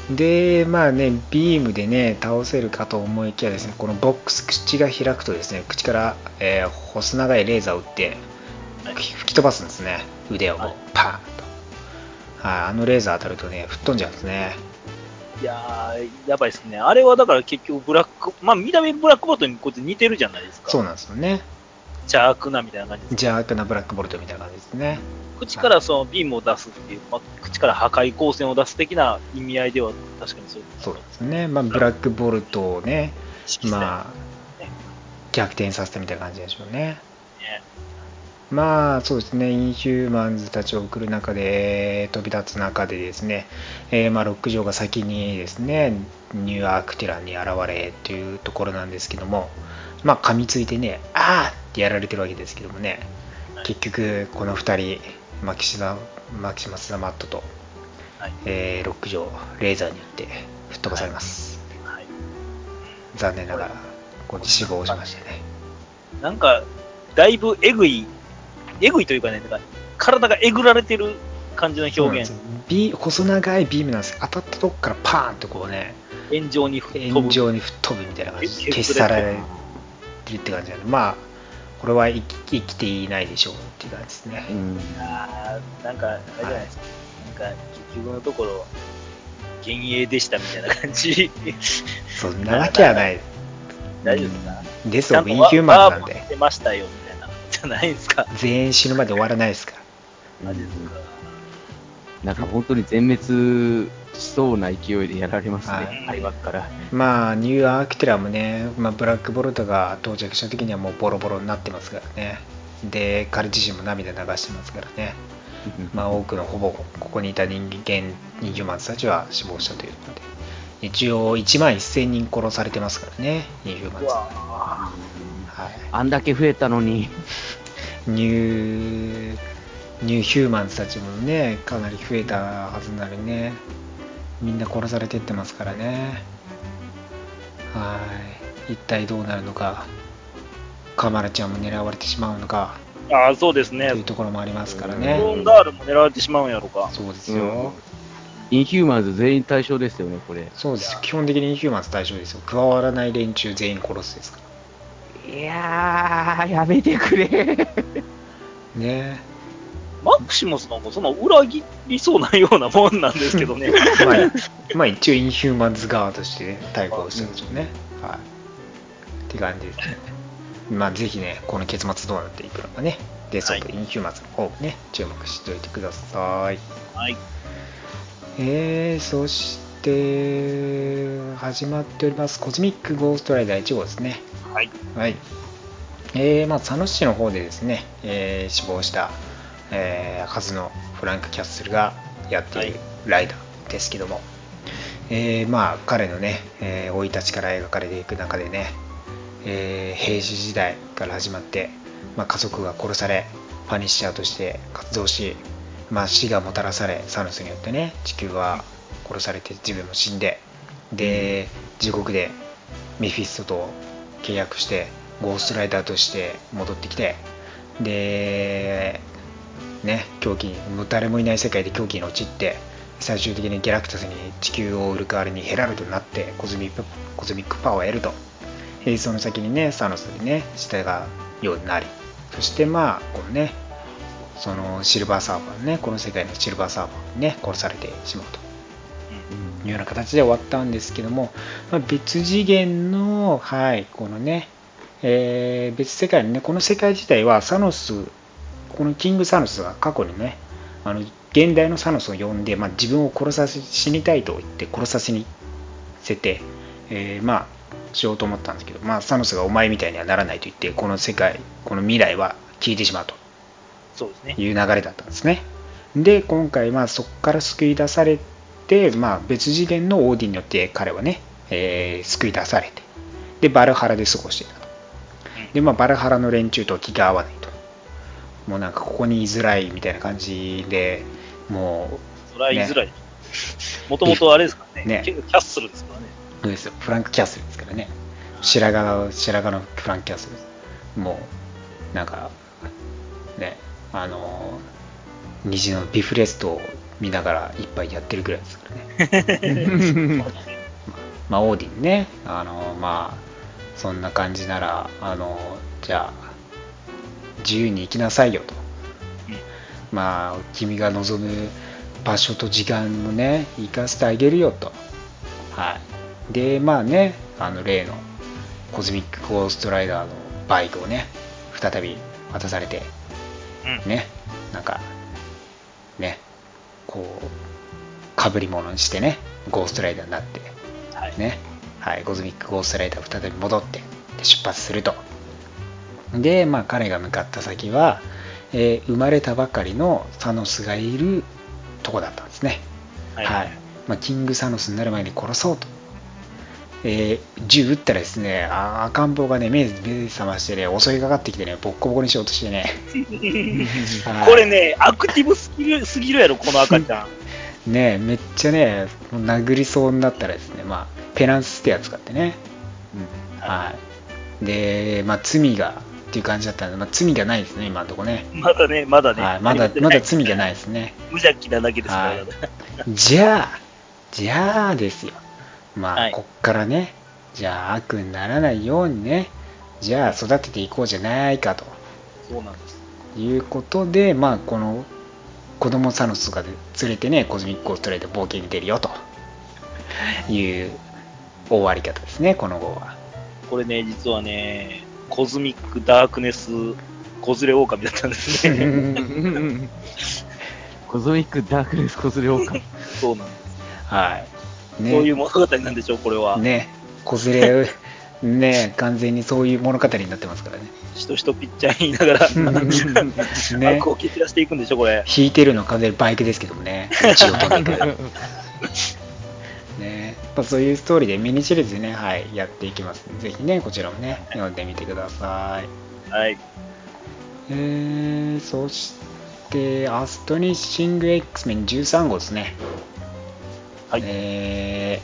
で、まあね、ビームでね、倒せるかと思いきやですね、このボックス口が開くとですね、口から、えー細長いレーザーを撃って、はい吹き飛ばすんですね、腕をこうはいパーンと。はい、あのレーザー当たるとね、吹っ飛んじゃうんですね。いやー、やばいですね。あれはだから結局ブラック、まあ見た目ブラックボルトにこう似てるじゃないですか。そうなんですよね。邪悪なみたいな感じです。邪悪なブラックボルトみたいな感じですね。口からそのビームを出すっていう、まあ、口から破壊光線を出す的な意味合いでは確かにそうそうですね。まあ、ブラックボルトをね、あ、まあ、逆転させたみたいな感じでしょうね。ね。まあそうですね、インヒューマンズたちを送る中で、飛び立つ中でですね、えーまあ、ロック城が先にですね、ニューアークティランに現れというところなんですけども、まあ噛みついてね、あーってやられてるわけですけどもね、結局この2人、マキシザマキシマス・ザ・マットと、はいえーロック城、レーザーによって吹っ飛ばされます。はい。残念ながら、ここで死亡しましたね。なんか、だいぶえぐい、えぐいというかね、なんか体がえぐられてる感じの表現ビ細長いビームなんです当たったとこからパーンとこうね、炎上に吹っ飛ぶ。炎上に吹っ飛ぶみたいな感じ消し去られてるって感じなんで、まあ、これは生き生きていないでしょうっていう感じですね。うん。あーなんか、あれじゃないですか。なんか、結局のところ、幻影でしたみたいな感じ。そんなわけはない。大丈夫ですか？デス・ちゃんとオブ・インヒューマンズなんでワープし、てましたよみたいな。じゃないですか。全員死ぬまで終わらないですから。マジですか。なんか本当に全滅しそうな勢いでやられますはいね、相葉から。まあ、ニューアークティラもね、まあ、ブラックボルトが到着した時にはもうボロボロになってますからね。で、彼自身も涙流してますからね。[laughs] まあ、多くのほぼここにいた人間、インヒューマンズたちは死亡したということで、一応1万1000人殺されてますからね、ニュマはい、あんだけ増えたのに、ニュー、ニューヒューマンズたちもね、かなり増えたはずなのにね、みんな殺されてってますからね。はい、一体どうなるのか、カマラちゃんも狙われてしまうのか、ああ、そうですねとい。うところもありますからロね。ーンガールも狙われてしまうんやろか。そうですよ。インヒューマンズ全員対象ですよね、これ。そうですよ基本的にインヒューマンズ対象ですよ。加わらない連中全員殺すですから。いやー、やめてくれ。ねマクシモスなんかその裏切りそうなようなもんなんですけどね。まあ、まあ一応インヒューマンズ側として、ね、対抗したんでしょうね。はい。って感じですね。まあぜひね、この結末どうなっていくのかね、デスオブインヒューマンズの方もね、注目しておいてください。はい。えー、そして、始まっております、コズミックゴーストライダー1号ですね。はい。はい。えー、まあ、佐野市の方でですね、えー死亡した、えーはずのフランク・キャッスルがやっているライダーですけども、えーまあ、彼のね、えー生い立ちから描かれていく中でね、えー兵士時代から始まって、まあ、家族が殺され、パニッシャーとして活動し、まあ、死がもたらされ、サノスによってね、地球は殺されて自分も死んで、で、地獄でメフィストと契約して、ゴーストライダーとして戻ってきて、で、ね、狂気に、もう誰もいない世界で狂気に陥って、最終的にギャラクタスに地球を売る代わりにヘラルドになってコズミックコズミックパワーを得ると。でその先にね、サノスにね、従うようになり、そしてまあ、このね、そのシルバーサーファーね、この世界のシルバーサーファーにね、殺されてしまうと。いうような形で終わったんですけども、まあ、別次元の、はい、このね、えー別世界のね、この世界自体はサノスこのキング・サノスが過去にねあの現代のサノスを呼んで、まあ、自分を殺させ死にたいと言って殺させにせて、えーまあしようと思ったんですけど、まあ、サノスがお前みたいにはならないと言ってこの世界この未来は消えてしまうと。そうですね。いう流れだったんですね。で今回まあそこから救い出されて、まあ、別次元のオーディンによって彼はね、えー救い出されてでバルハラで過ごしていたと。で、まあ、バルハラの連中と気が合わないともうなんかここに居づらいみたいな感じでもそれは言いづらい。もともとあれですからね。ね。キャッスルですからね。うそうですよ。フランク・キャッスルですからね。白髪白髪のフランク・キャッスルです。もうなんかねあの虹のビフレストを見ながら一杯やってるぐらいですからね。[laughs] まあ、オーディンね、あの、まあ、そんな感じなら、あの、じゃあ、自由に生きなさいよと。まあ、君が望む場所と時間もね、生かしてあげるよと。はい。で、まあね、あの、例のコズミックゴーストライダーのバイクをね、再び渡されて、うん。ね、なんか、ね、こう、かぶり物にしてね、ゴーストライダーになって、はい。ね、はい、コズミックゴーストライダー再び戻ってで出発するとで、まあ、彼が向かった先は、えー生まれたばかりのサノスがいるとこだったんですね。はい。はい。まあ、キングサノスになる前に殺そうと、えー銃撃ったらですねあー赤ん坊がね目目覚ましてね襲いかかってきてねボッコボコにしようとしてね。[laughs] はい。これね、アクティブすぎるすぎるやろ、この赤ちゃん。[laughs] ねめっちゃね殴りそうになったらですね、まあ、ペナンスってやつ使ってね。はい。で、まあ、罪がっていう感じだったんで、まあ、罪がないですね、今のところね。まだね、まだね。はい、まだ、[laughs] まだ罪がないですね。無邪気なだけですから、はいじゃあ、じゃあですよ。まあ、はいこっからね、じゃあ悪にならないようにね、じゃあ育てていこうじゃないかとそうなんです。いうことで、まあ、この子供サノスが連れてね、コズミックオーストラリアで冒険に出るよという終わり方ですね、この号は。これね、実はね、コズミックダークネス子連れ狼だったんですね。コズミックダークネスコズレオカ。そうなんです。はい。ね、そういう物語なんでしょう、これは。ね、子連れ、ね、完全にそういう物語になってますからね。しとしとぴっちゃん言いながら、[laughs] ね悪を蹴散らしていくんでしょ、これ。引いてるのは完全にバイクですけどもね、一応とにかく。[laughs] ね、やっぱそういうストーリーでミニシリーズでね、はい、やっていきますぜひね、こちらもね、読んでみてください。はい。えー、そして、アストニッシング X メン13号ですね。はいえ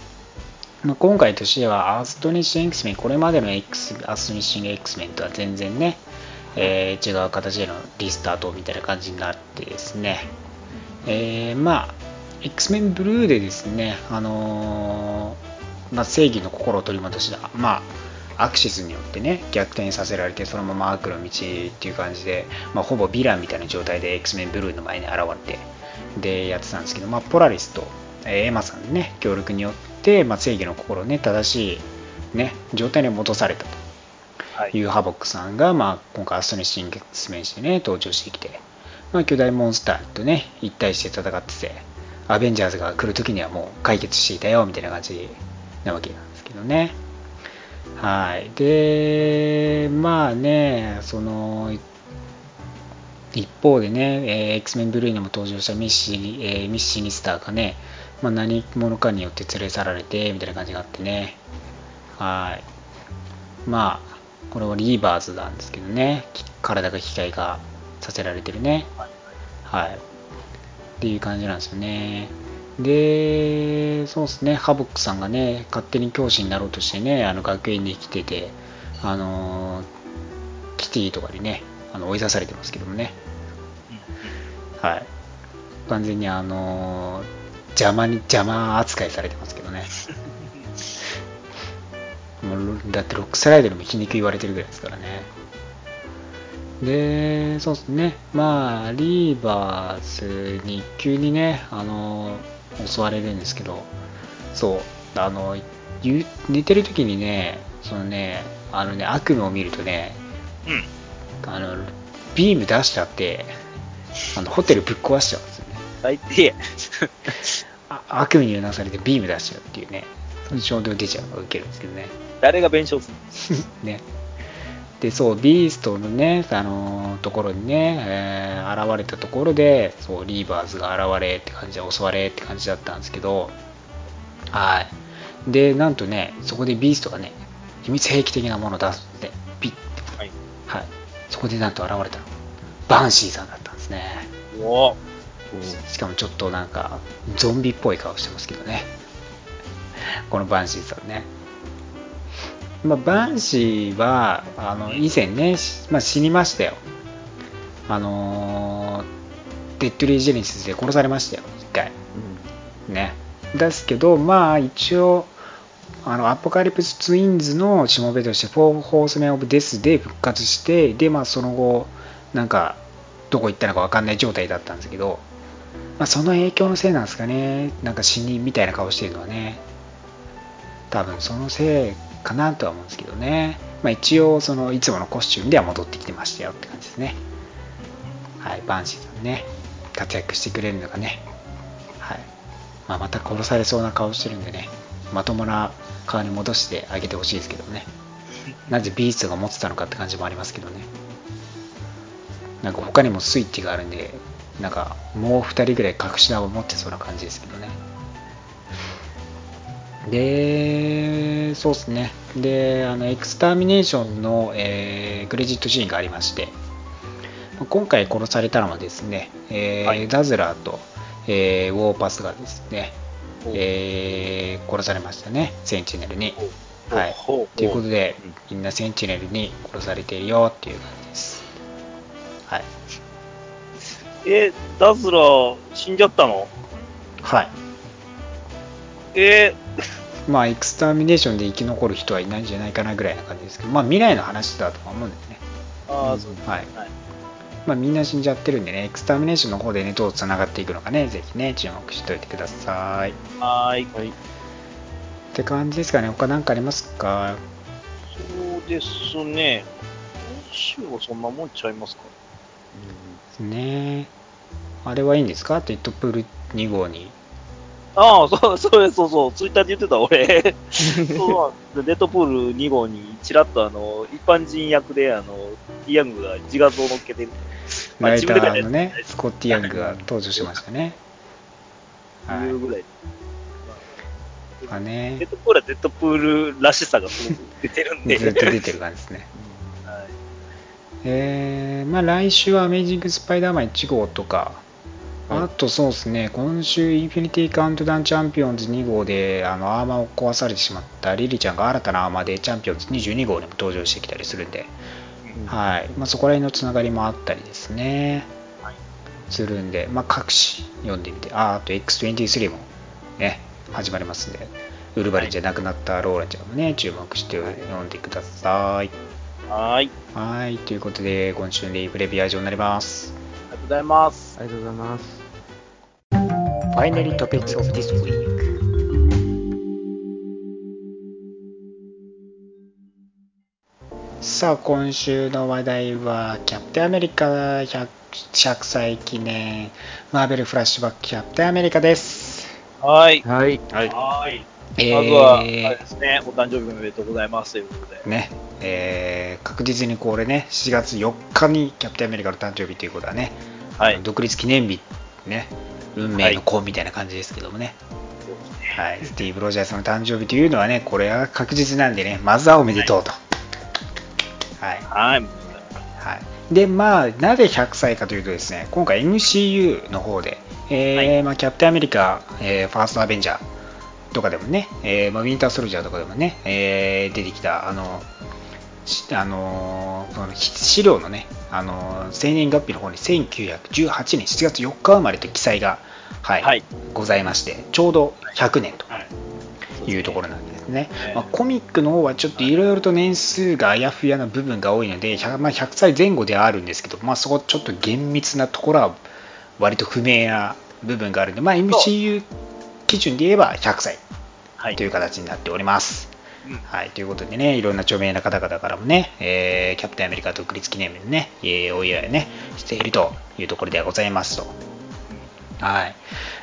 ーまあ、今回としては、アストニッシング X メン、これまでの X アストニッシング X メンとは全然ね、えー違う形でのリスタートみたいな感じになってですね、えーまあ、X メンブルーでですね、あのーまあ、正義の心を取り戻した、まあ、アクシスによってね、逆転させられて、そのまま悪の道っていう感じで、まあ、ほぼヴィランみたいな状態で X メンブルーの前に現れて、で、やってたんですけど、まあ、ポラリスと、えーエマさんのね、協力によって、まあ、正義の心をね、正しい、ね、状態に戻されたと。はい。いうハボックさんが、まあ、今回アストニッシング X メンしてね、登場してきて、まあ、巨大モンスターとね、一対して戦ってて、アベンジャーズが来るときにはもう解決していたよ、みたいな感じなわけなんですけどね。はい。で、まあね、その、一方でね、えー X-Men ブルーにも登場したミッシー、えーミッシーニスターがね、まあ、何者かによって連れ去られて、みたいな感じがあってね。はい。まあ、これはリーバーズなんですけどね、体が機械化させられてるね。はい。っていう感じなんですよね。で、そうですね、ハボックさんがね、勝手に教師になろうとしてね、あの学園に来てて、あのーキティとかにね、あの追い出されてますけどもね。はい。完全にあのー邪魔に、邪魔扱いされてますけどね。[laughs] もうだってロックスライドにも皮肉言われてるぐらいですからね。で、そうですね。まあ、リーバーズに急にね、あの、襲われるんですけど、そう、あの、ゆ寝てる時にね、そのね、あのね、悪夢を見るとね、うん。あの、ビーム出しちゃって、あのホテルぶっ壊しちゃうんですよね。最低悪夢にうなされてビーム出しちゃうっていうね、その衝動出ちゃう受けるんですけどね。誰が弁償する [laughs] ね。で、そう、ビーストのね、あのところにね、えー現れたところで、そう、リーバーズが現れって感じで、襲われって感じだったんですけど、はい。で、なんとね、そこでビーストがね、秘密兵器的なものを出すって、ピッて、はい。はい。そこでなんと現れたの。バンシーさんだったんですね。おしかもちょっとなんか、ゾンビっぽい顔してますけどね。このバンシーさんね。まあ、バンシーは、あの、以前ね、しまあ、死にましたよ。あのーデッドリー・ジェネシスで殺されましたよ、一回。ね。ですけど、まあ、一応、あの、アポカリプス・ツインズのしもべとして、フォー・ホースメン・オブ・デスで復活して、で、まあ、その後、なんか、どこ行ったのか分かんない状態だったんですけど、まあ、その影響のせいなんですかね、なんか死にみたいな顔してるのはね、多分そのせいかなとは思うんですけどね、まあ、一応、そのいつものコスチュームでは戻ってきてましたよって感じですね。はい、バンシーさんね、活躍してくれるのがね、はいまあ、また殺されそうな顔してるんでね、まともな顔に戻してあげてほしいですけどね、なぜビーストが持ってたのかって感じもありますけどね。なんか他にもスイッチがあるんで、なんかもう2人ぐらい隠し玉を持ってそうな感じですけどね。で、そうですね。で、あの、エクスターミネーションの、えークレジットシーンがありまして、今回殺されたのはですね、えーはいダズラーと、えーウォーパスがですね、えー殺されましたね、センチネルに。はい。ということで、みんなセンチネルに殺されているよっていう感じです。はい。え、ダズラー死んじゃったの？はい。えまあ、エクスターミネーションで生き残る人はいないんじゃないかなぐらいな感じですけど、まあ、未来の話だとは思うんですね。ああ、そうはい。はい。まあ、みんな死んじゃってるんでね、エクスターミネーションの方でね、どう繋がっていくのかね、ぜひね、注目しておいてください。っはーい。はい。て感じですかね。他何かありますか？そうですね。今週はそんなもんちゃいますか？ねあれはいいんですか？デッドプール2号に。ああ、そう、そう、そう、そう、ツイッターで言ってた、俺。[laughs] そう、デッドプール2号に、ちらっとあの、一般人役で、あの、ディヤングが自画像を乗っけてる。まあライターのね、スコッティ・ヤングが登場しましたね。はいいうぐらい。まあねデッ、ドプールはデッドプールらしさがすごく出てるんで。ずっと出てる感じですね。はいえー、まあ来週はアメイジング・スパイダーマン1号とか、あとそうですね、今週、インフィニティ・カウントダウン・チャンピオンズ2号であのアーマーを壊されてしまったリリちゃんが新たなアーマーでチャンピオンズ22号にも登場してきたりするんで、はいまあ、そこら辺のつながりもあったりですね、はいするんで、まあ、各紙読んでみて、ああと X23 もね、始まりますんで、ウルヴァリンじゃなくなったローラちゃんもね、注目して読んでください。はーい。はい、ということで、今週のレイブレビュー以上になります。ありがとうございます。ありがとうございます。Finally topics of this week. さあ、今週の話題は、キャプテンアメリカ 100, 100歳記念、マーベルフラッシュバックキャプテンアメリカです。はーい。はい。はい。はーい。えまずは、あれーですね、お誕生日おめでとうございますということで。ね、えー確実にこれね、7月4日にキャプテンアメリカの誕生日ということはね、はい。独立記念日、ね、運命の子みたいな感じですけどもね。はい、スティーブ・ロジャースの誕生日というのはね、これは確実なんでね、まずはおめでとうと。はい。はい。はい、で、まあ、なぜ100歳かというとですね、今回 MCU の方で、えーはいまあ、キャプテンアメリカ、えーファーストアベンジャーとかでもね、えーまあ、ウィンターソルジャーとかでもね、えー出てきた、あの、しあのーその資料のね、あのー生年月日の方に1918年7月4日生まれという記載が、はいはいございまして、ちょうど100年とはい。いうところなんですね。ねまあ、コミックの方はちょっといろいろと年数があやふやな部分が多いので、100, まあ、100歳前後ではあるんですけど、まあ、そこちょっと厳密なところは割と不明な部分があるので、まあ、MCU 基準で言えば100歳はい。という形になっております。うんはい、ということでね、いろんな著名な方々からもね、えーキャプテンアメリカ独立記念日にね、えーお祝いをね、しているというところではございますと。はい。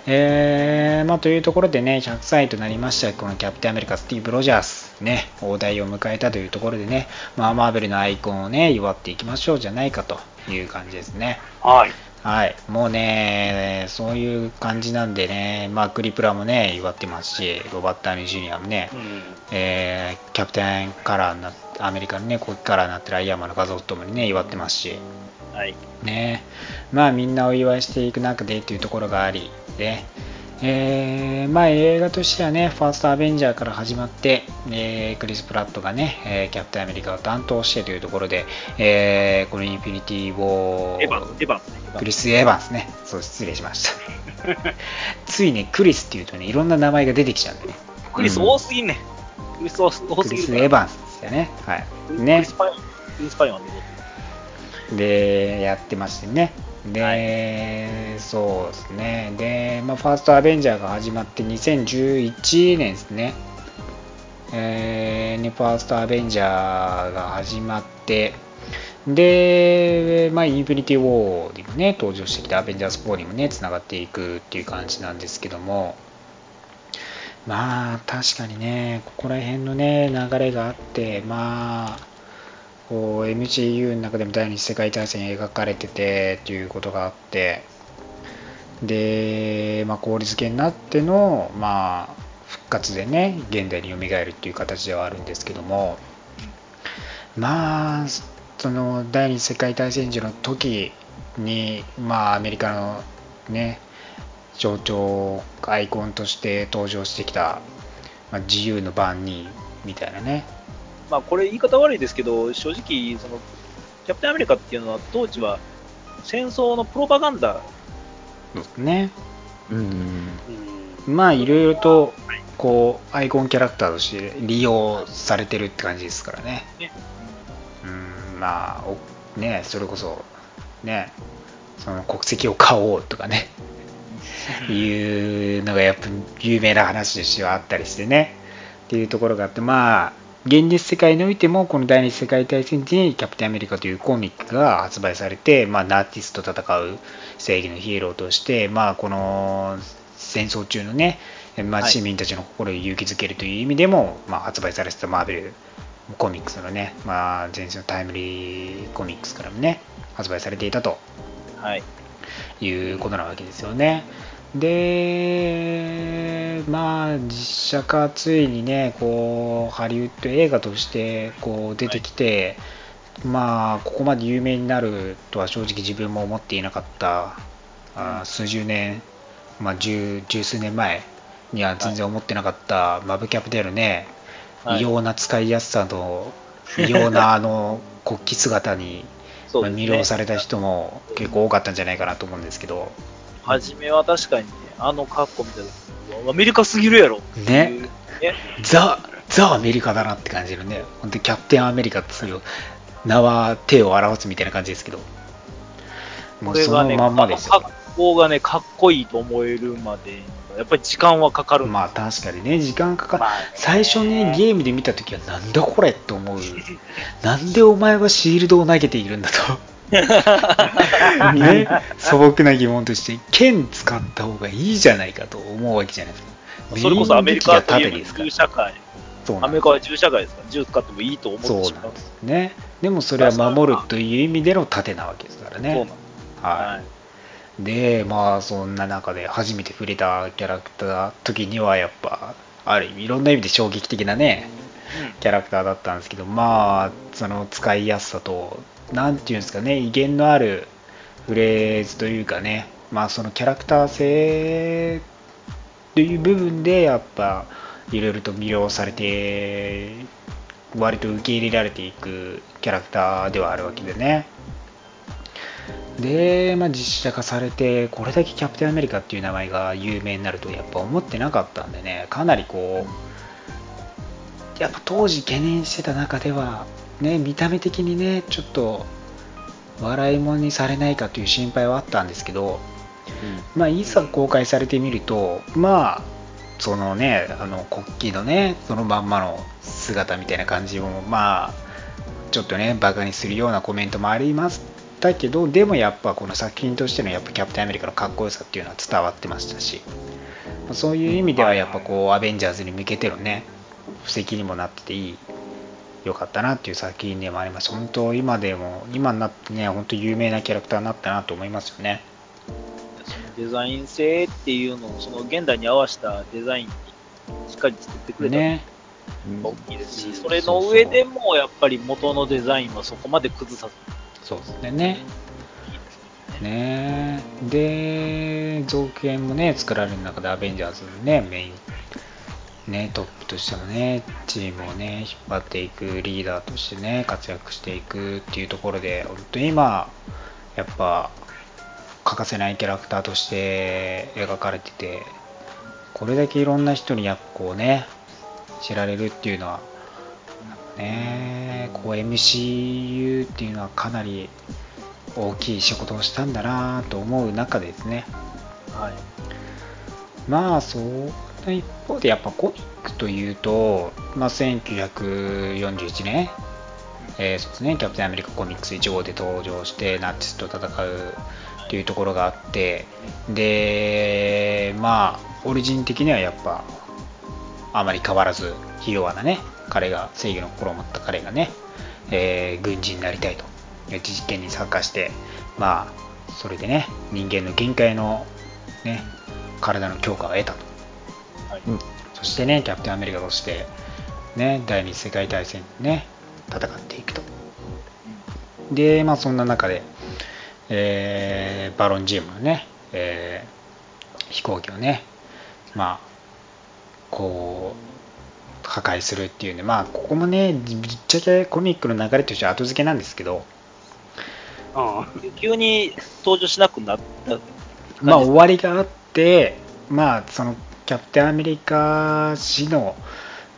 えーまあ、というところでね、100歳となりました、このキャプテンアメリカ、スティーブ・ロジャース、ね、大台を迎えたというところでね、まあ、マーベルのアイコンをね、祝っていきましょうじゃないかという感じですね。はい。はい、もうね、そういう感じなんでね、まあ、クリプラもね、祝ってますし、ロバット・アニジュニアもね、うん。えーキャプテンカラーになっアメリカのね、国旗カラーになってるアイアンマンの画像とともにね、祝ってますし、はい。ね、まあみんなお祝いしていく中でというところがあり、で、えーまあ映画としてはね、ファーストアベンジャーから始まって、えークリス・プラットがね、えーキャプテンアメリカを担当してというところで、えーこのインフィニティ・ウォー、エヴァン、エヴァン、クリス・エヴァンスね。そう、失礼しました。[laughs] ついね、クリスっていうとね、いろんな名前が出てきちゃうんでね。クリス多すぎんね。クリス多す多クリス・。エヴァンスですよね。はい。クね。クリスパイマンでで、やってましてね。で、そうですね。で、まあ、ファーストアベンジャーが始まって2011年ですね。えー、にファーストアベンジャーが始まって、で、まあ、インフィニティ・ウォーにもね、登場してきたアベンジャーズ4にもね、つながっていくっていう感じなんですけども、まあ、確かにね、ここら辺のね、流れがあって、まあ、こう MCU の中でも第二次世界大戦描かれててっていうことがあってで、まあ、氷漬けになっての、まあ、復活でね現代に蘇るっていう形ではあるんですけどもまあその第二次世界大戦時の時に、まあ、アメリカのね象徴アイコンとして登場してきた、まあ、自由の番人みたいなねまあこれ言い方悪いですけど、正直、その、キャプテンアメリカっていうのは当時は戦争のプロパガンダ、ね。うん。まあいろいろとこうアイコンキャラクターとして利用されてるって感じですからね。ね。うん。まあおねそれこそねその国籍を買おうとかね。いうのがやっぱ有名な話としてはあったりしてね。っていうところがあってまあ現実世界においてもこの第二次世界大戦時にキャプテンアメリカというコミックが発売されて、まあ、ナチスと戦う正義のヒーローとして、まあ、この戦争中のね、まあ、はい市民たちの心を勇気づけるという意味でも、まあ、発売されてたマーベルコミックスのね、まあ、前世のタイムリーコミックスからもね発売されていたとはい。いうことなわけですよね。で、まあ、実写化ついにね、こう、ハリウッド映画としてこう出てきて、まあ、ここまで有名になるとは正直自分も思っていなかった、あー数十年、まあ、十十数年前には全然思ってなかった、マブキャプであるね、はい異様な使いやすさと、[laughs] 異様なあの国旗姿に、まあ。魅了された人も結構多かったんじゃないかなと思うんですけど、初めは確かにね、あの格好見た時アメリカすぎるやろっていう。ね。ザ・ザ・アメリカだなって感じるね。本当にキャプテンアメリカっていう名は手を表すみたいな感じですけど、もうそのまんまですよあの。格好がね、かっこいいと思えるまで、やっぱり時間はかかる。まあ確かにね、時間かかる。まあ最初ね、ゲームで見たときはなんだこれって思う。[laughs] なんでお前はシールドを投げているんだと。[laughs] ね、素朴な疑問として、剣使った方がいいじゃないかと思うわけじゃないですか。それこそアメリカ銃社会。アメリカは銃社会ですから、銃使ってもいいと思ってしまうそうなんで。すね。でもそれは守るという意味での盾なわけですからね。そうなんです。はい。はい。で、まあそんな中で初めて触れたキャラクター時にはやっぱ、ある意味いろんな意味で衝撃的なね、キャラクターだったんですけど、まあ、その使いやすさと、なんていうんですかね、威厳のあるフレーズというかね、まあそのキャラクター性という部分でやっぱいろいろと魅了されて、割と受け入れられていくキャラクターではあるわけでね。で、まあ、実写化されて、これだけキャプテンアメリカっていう名前が有名になるとやっぱ思ってなかったんでね、かなりこう、やっぱ当時懸念してた中では、ね、見た目的にね、ちょっと笑い物にされないかという心配はあったんですけど、まあ、いざ公開されてみると、まあ、そのねあの国旗のねそのまんまの姿みたいな感じもまあちょっとねバカにするようなコメントもありましたけどでもやっぱこの作品としてのやっぱキャプテンアメリカのかっこよさっていうのは伝わってましたしそういう意味ではやっぱこうアベンジャーズに向けてのね布石にもなってていい良かったなっていう作品でもあります。本当今でも今になってね本当有名なキャラクターになったなと思いますよね。デザイン性っていうのを、その現代に合わせたデザインにしっかり作ってくれたのね。が大きいですし、それの上でもやっぱり元のデザインはそこまで崩さず。そうですね。ね。ね。で続編もね作られる中でアベンジャーズのねメインねトップとしてのねチームをね引っ張っていくリーダーとしてね活躍していくっていうところで本当に今やっぱ欠かせないキャラクターとして描かれててこれだけいろんな人にやっぱこうね知られるっていうのはねこう MCU っていうのはかなり大きい仕事をしたんだなと思う中でですねはい。まあその一方でやっぱコミックというと、まあ、1941年、えーそうですね、キャプテンアメリカコミックス1号で登場してナチスと戦うっていうところがあってでまあオリジン的にはやっぱあまり変わらずひ弱なね彼が正義の心を持った彼がね、えー軍人になりたいと実験に参加してまあそれでね人間の限界のね体の強化を得たと。うんそしてねキャプテンアメリカとしてね第二次世界大戦でね戦っていくとでまあそんな中で、えーバロンジウムのね、えー飛行機をねまあこう破壊するっていうんでまあここもねぶっちゃけコミックの流れとしては後付けなんですけどうん。急に登場しなくなった。まあ終わりがあってまあそのキャプテンアメリカ史の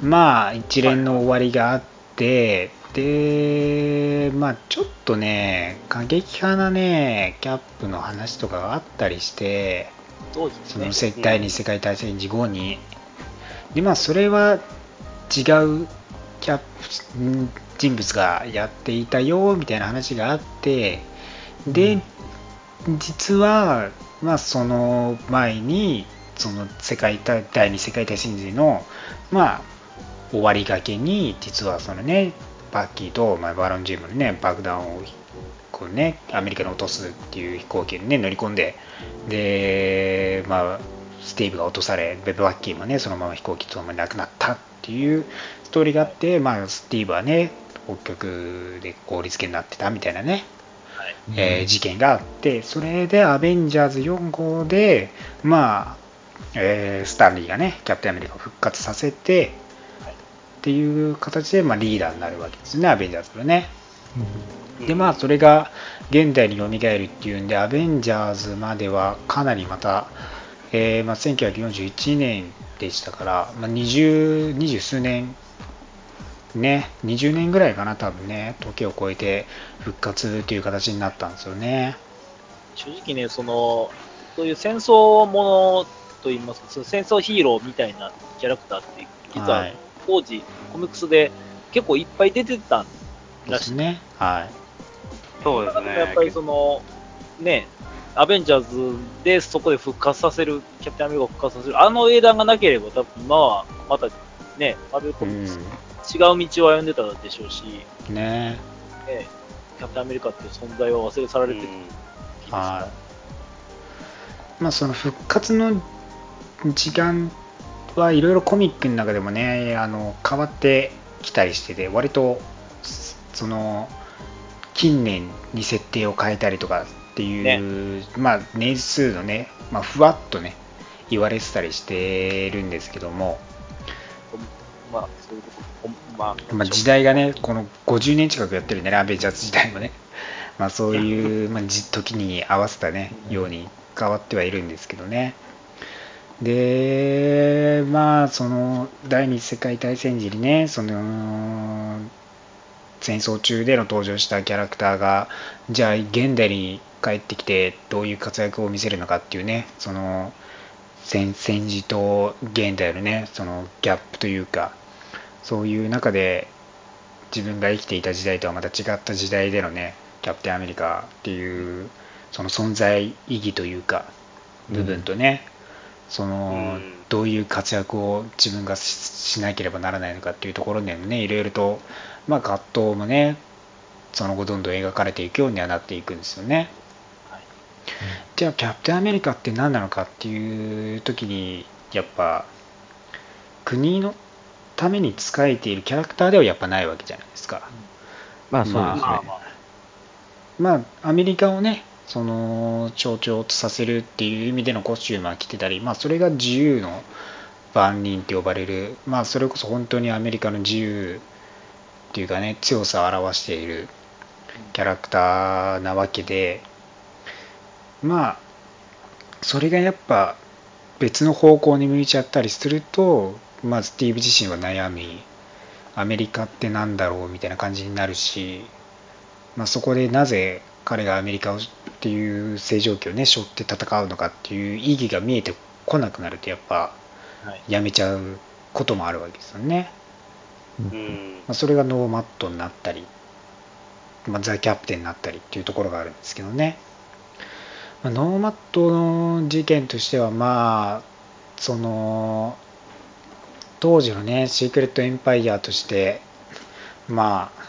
まあ一連の終わりがあって、でまあちょっとね過激派なねキャップの話とかがあったりして当時ですねその。世第二次世界大戦時後にでまあそれは違うキャップん人物がやっていたよみたいな話があってで実はまあその前にその世界大第二次世界大戦時のまあ終わりがけに実はそのねバッキーと、まあ、バロンジウムのね爆弾をこうねアメリカに落とすっていう飛行機にね乗り込んででまあスティーブが落とされベバッキーもねそのまま飛行機とともに亡くなったっていうストーリーがあってまあスティーブはね北極で凍りつけになってたみたいなねはい。えー事件があってそれでアベンジャーズ4号でまあ、えースタンリーがねキャプテンアメリカを復活させてっていう形で、まあ、リーダーになるわけですねアベンジャーズのね。でまあそれが現代に蘇るっていうんでアベンジャーズまではかなりまた、えーまあ、1941年でしたから、まあ、20, 20数年ね20年ぐらいかな多分ね時を超えて復活という形になったんですよね。正直ね、その、そういう戦争ものといいますか、その戦争ヒーローみたいなキャラクターって、実ははい。当時、コミックスで結構いっぱい出てたんでらしい。すね。はい。そうですね。やっぱりその、ね、アベンジャーズでそこで復活させる、キャプテンアメリカを復活させる、あの英断がなければ、多分今はまたね、マルコうミックス、ん違う道を歩んでたでしょうし、ね。ね、キャプテンアメリカっていう存在は忘れ去られてる気ですか？らはい。まあその復活の時間はいろいろコミックの中でもねあの変わってきたりしてて割とその近年に設定を変えたりとかっていう、まあ年数のね、まあ、ふわっとね言われてたりしてるんですけども、まあ、そういうまあ、まあ、時代がねこの50年近くやってるねアベンジャーズ時代もね、まあ、そういう、まあ、じ時に合わせたねように変わってはいるんですけどねでまあその第二次世界大戦時にねその戦争中での登場したキャラクターがじゃあ現代に帰ってきてどういう活躍を見せるのかっていうねその戦戦時と現代のねそのギャップというかそういう中で自分が生きていた時代とはまた違った時代でのねキャプテンアメリカっていうその存在意義というか部分とね、そのうんどういう活躍を自分がししなければならないのかっていうところでもねいろいろと、まあ、葛藤もねその後どんどん描かれていくようにはなっていくんですよね。じゃあキャプテンアメリカって何なのかっていう時にやっぱ国のために仕えているキャラクターではやっぱないわけじゃないですか。まあそうですね。まあまあ。まあアメリカをねその象徴とさせるっていう意味でのコスチュームは着てたり、まあ、それが自由の番人って呼ばれる、まあ、それこそ本当にアメリカの自由っていうかね強さを表しているキャラクターなわけで。まあそれがやっぱ別の方向に向いちゃったりするとまずスティーブ自身は悩みアメリカってなんだろうみたいな感じになるし、まあ、そこでなぜ彼がアメリカをっていう正常期をね背負って戦うのかっていう意義が見えてこなくなるとやっぱはい。やめちゃうこともあるわけですよね。うん。まあ、それがノーマッドになったり、まあ、ザ・キャプテンになったりっていうところがあるんですけどね、まあ、ノーマッドの事件としてはまあその当時のねシークレット・エンパイアとしてまあ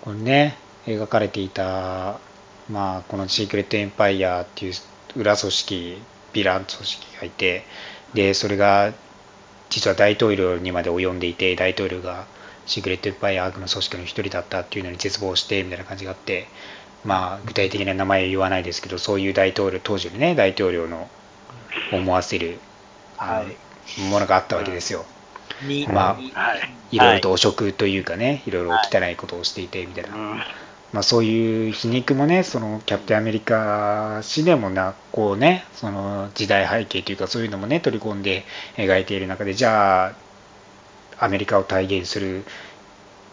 これね描かれていたまあこのシークレット・エンパイアっていう裏組織ヴィラン組織がいてでそれが実は大統領にまで及んでいて大統領がシークレット・エンパイア悪の組織の一人だったっていうのに絶望してみたいな感じがあってまあ具体的な名前は言わないですけどそういう大統領当時のね大統領の思わせるはいものがあったわけですよ。に、まあはい。いろいろと汚職というかね、いろいろ汚いことをしていてみたいな、うん。まあ、そういう皮肉もね、そのキャプテンアメリカ史でもな、こうね、その時代背景というか、そういうのもね、取り込んで描いている中で、じゃあ、アメリカを体現するっ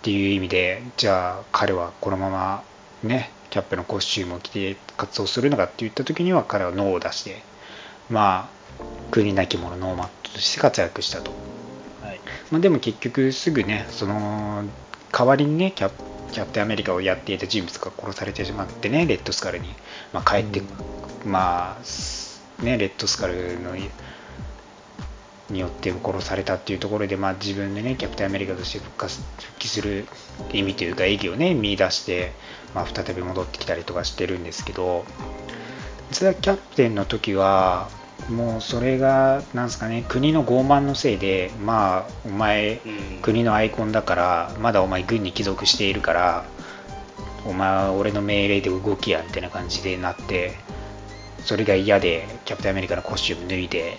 ていう意味で、じゃあ、彼はこのままね、キャップのコスチュームを着て活動するのかって言った時には、彼はノーを出して、まあ、国なき者ノーマットとして活躍したと。はい。まあ、でも結局すぐねその代わりにねキャキャプテンアメリカをやっていた人物が殺されてしまってねレッドスカルに、まあ、帰って、まあすねレッドスカルのによって殺されたっていうところで、まあ、自分でねキャプテンアメリカとして復活復帰する意味というか意義をね見出して、まあ、再び戻ってきたりとかしてるんですけどザ・キャプテンの時はもうそれがなんですかね国の傲慢のせいでまあお前うん。国のアイコンだからまだお前軍に帰属しているからお前は俺の命令で動きやみたいな感じでなってそれが嫌でキャプテンアメリカのコスチューム脱いで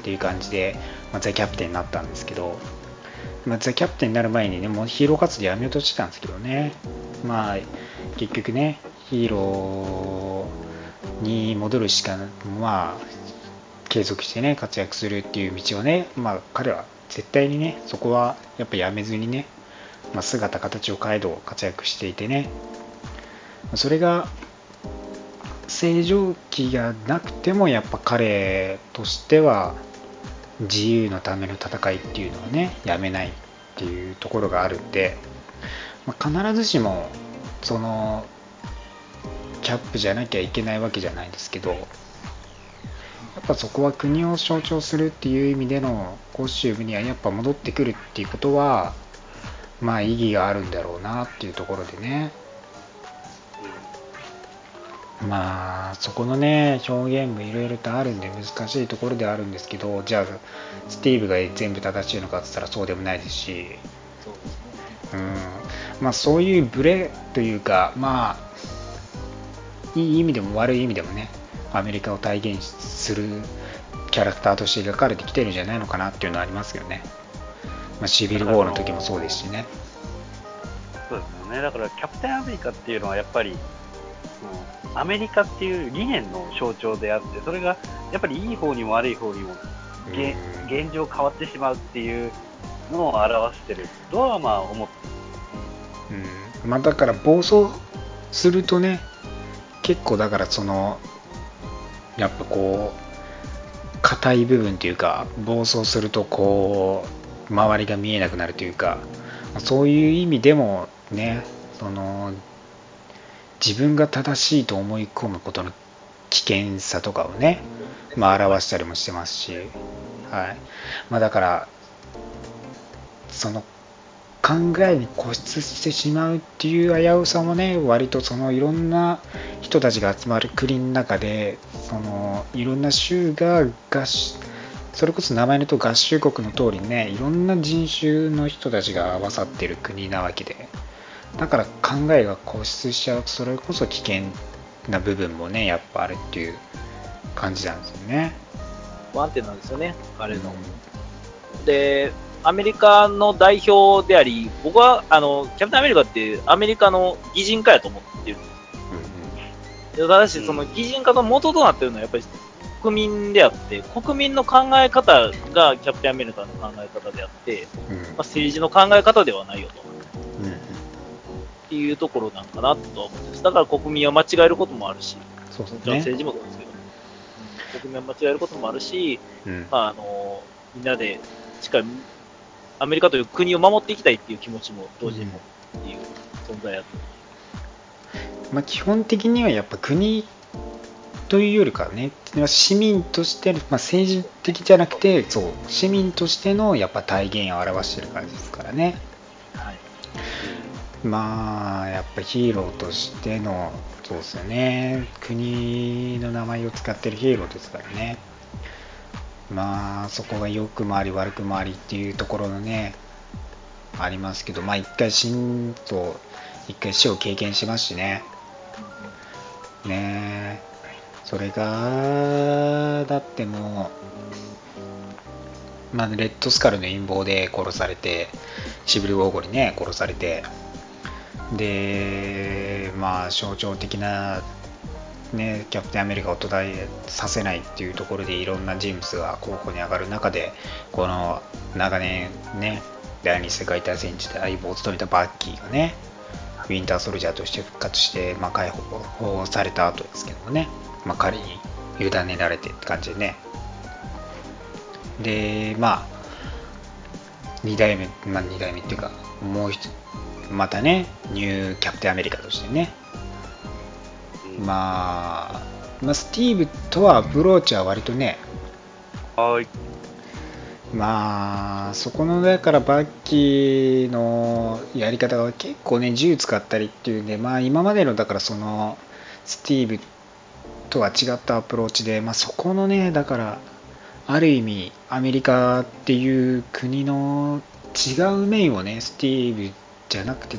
っていう感じで、まあ、ザ・キャプテンになったんですけど、まあ、ザ・キャプテンになる前にねもうヒーロー活動やめようとしてたんですけどね。まあ結局ねヒーローに戻るしかまあ継続してね活躍するっていう道をねまあ彼は絶対にねそこはやっぱやめずにね、まあ、姿形を変えど活躍していてね。それが正常期がなくてもやっぱ彼としては自由のための戦いっていうのはねやめないっていうところがあるんで、まあ必ずしもそのキャップじゃなきゃいけないわけじゃないんですけどやっぱそこは国を象徴するっていう意味でのコスチュームにはやっぱ戻ってくるっていうことはまあ意義があるんだろうなっていうところでね。まあそこのね表現もいろいろとあるんで難しいところではあるんですけどじゃあスティーブが全部正しいのかって言ったらそうでもないですし。そうですね。うん。まあ、そういうブレというか、まあ、いい意味でも悪い意味でもね、アメリカを体現するキャラクターとして描かれてきてるんじゃないのかなっていうのはありますよね。まあ、シビル・ウォーの時もそうですしね。そうですよね。だから、キャプテンアメリカっていうのはやっぱり、アメリカっていう理念の象徴であって、それがやっぱりいい方にも悪い方にも、現状変わってしまうっていうのを表してるとはまあ思ってうんまあ、だから暴走するとね結構だからそのやっぱこう硬い部分というか暴走するとこう周りが見えなくなるというかそういう意味でもねその自分が正しいと思い込むことの危険さとかをね、まあ、表したりもしてますし、はい。まあ、だからその考えに固執してしまうっていう危うさもね割とそのいろんな人たちが集まる国の中でそのいろんな州が合衆それこそ名前のと合衆国の通りにねいろんな人種の人たちが合わさってる国なわけでだから考えが固執しちゃうとそれこそ危険な部分もねやっぱあるっていう感じなんですよね。不安定なんですよね、彼の。で、アメリカの代表であり、僕は、あの、キャプテンアメリカってアメリカの擬人化やと思ってるんです。ただし、その擬人化の元となってるのはやっぱり国民であって、国民の考え方がキャプテンアメリカの考え方であって、うんまあ、政治の考え方ではないよと。うんっていうところなんかなとは思うんです。だから国民は間違えることもあるし、そうですね。政治もそうですけど、うん国民は間違えることもあるし、うんまあ、あの、みんなでしっかりアメリカという国を守っていきたいっていう気持ちも同時に持つっていう存在やと。まあ、基本的にはやっぱ国というよりかはね市民として、まあ、政治的じゃなくてそう市民としてのやっぱ体現を表してる感じですからねはい。まあやっぱヒーローとしてのそうですよね国の名前を使ってるヒーローですからねまあそこが良くもあり悪くもありっていうところのねありますけどまあ一回死んと一回死を経験しますしね。ねえ。それがだってもう、まあ、レッドスカルの陰謀で殺されてシビル・ウォーゴにね殺されて。でまあ象徴的なね、キャプテンアメリカを途絶えさせないっていうところでいろんな人物が候補に上がる中でこの長年ね第二次世界大戦時で相棒を務めたバッキーがねウィンターソルジャーとして復活して、まあ、解放された後ですけどもね、まあ、彼に委ねられてって感じでね。でまあ2代目、まあ、2代目っていうかもう一またねニューキャプテンアメリカとしてねまあ、まあ、スティーブとはアプローチは割とねはい。まあそこのだからバッキーのやり方が結構ね銃使ったりっていうんでまあ今までのだからそのスティーブとは違ったアプローチでまあそこのねだからある意味アメリカっていう国の違う面をねスティーブじゃなくて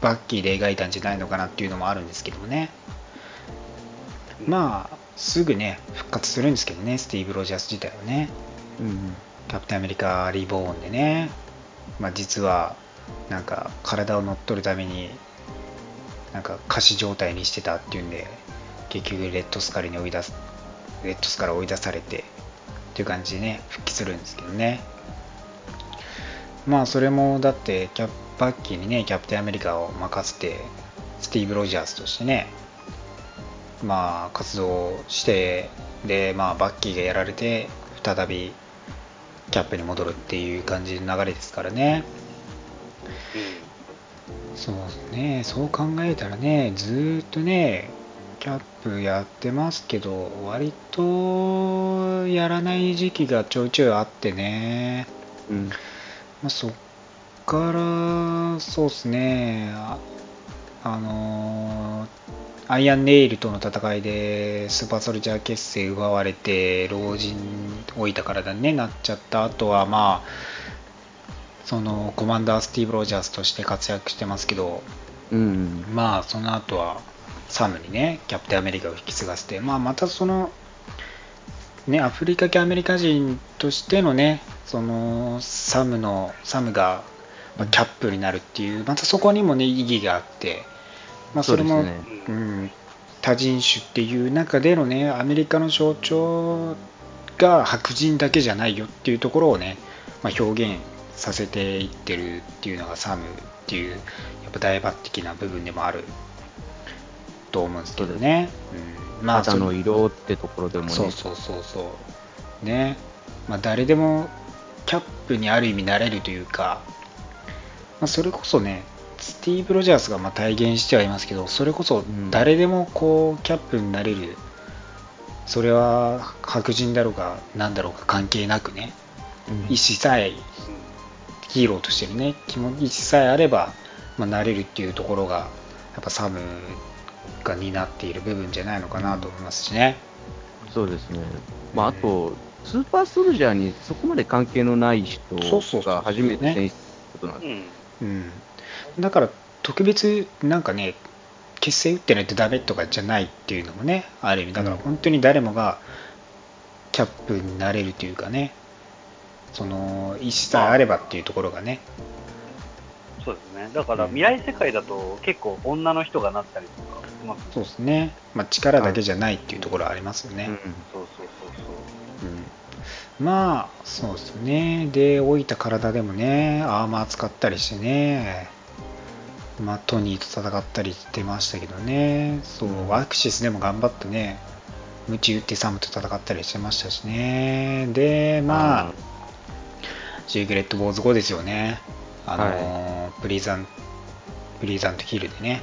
バッキーで描いたんじゃないのかなっていうのもあるんですけどもね。まあすぐね復活するんですけどねスティーブ・ロジャース自体はね。うん。キャプテンアメリカリボーンでね、まあ、実はなんか体を乗っ取るためになんか仮死状態にしてたっていうんで結局レッドスカルに追い出すレッドスカル追い出されてっていう感じでね復帰するんですけどね。まあそれもだってキャバッキーにねキャプテンアメリカを任せてスティーブ・ロジャースとしてねまあ活動してでまあバッキーがやられて再びキャップに戻るっていう感じの流れですからね。そうですねそう考えたらねずーっとねキャップやってますけど割とやらない時期がちょいちょいあってね。うん。まあ、そっから、そうですね、あ、あのーアイアンネイルとの戦いでスーパーソルジャー結成奪われて、老人老いた体に、ね、なっちゃった後は、まあ、そのコマンダースティーブ・ロジャースとして活躍してますけど、うん。まあその後はサムにねキャプテンアメリカを引き継がせて、まあ、またそのねアフリカ系アメリカ人としてのねそのサムのサムがまあキャップになるっていうまたそこにもね意義があって、まあ、それもねうん、多人種っていう中でのねアメリカの象徴が白人だけじゃないよっていうところをね、まあ、表現させていってるっていうのがサムっていうやっぱ大抜擢な部分でもあると思うんですけどね。うん、まあ肌の色ってところでもね。そうそうそうそうね、まあ、誰でもキャップにある意味なれるというか、まあ、それこそねスティーブ・ロジャースがまあ体現してはいますけどそれこそ誰でもこうキャップになれるそれは白人だろうが何だろうか関係なくね意思さえヒーローとしてるね気持ちさえあれば、まあ、なれるっていうところがやっぱサムが担っている部分じゃないのかなと思いますしね。そうですね。まあ、あと、スーパーソルジャーにそこまで関係のない人そうそうそうが初めて選出することなんです。うん。うん、だから特別なんかね結成打ってないとダメとかじゃないっていうのもねある意味。だから本当に誰もがキャップになれるというかねその意思さえあればっていうところがね。そうですね。だから未来世界だと結構女の人がなったりとかそうですね、まあ、力だけじゃないっていうところはありますよね、うん。そうそうそうそう。うんまあそうですね。で老いた体でもねアーマー使ったりしてね。まあトニーと戦ったりしてましたけどね。そうアクシスでも頑張ってねムチ打ってサムと戦ったりしてましたしね。でまあシークレット・ウォーズ5ですよね。あのープリザンプリザント・ヒルでね。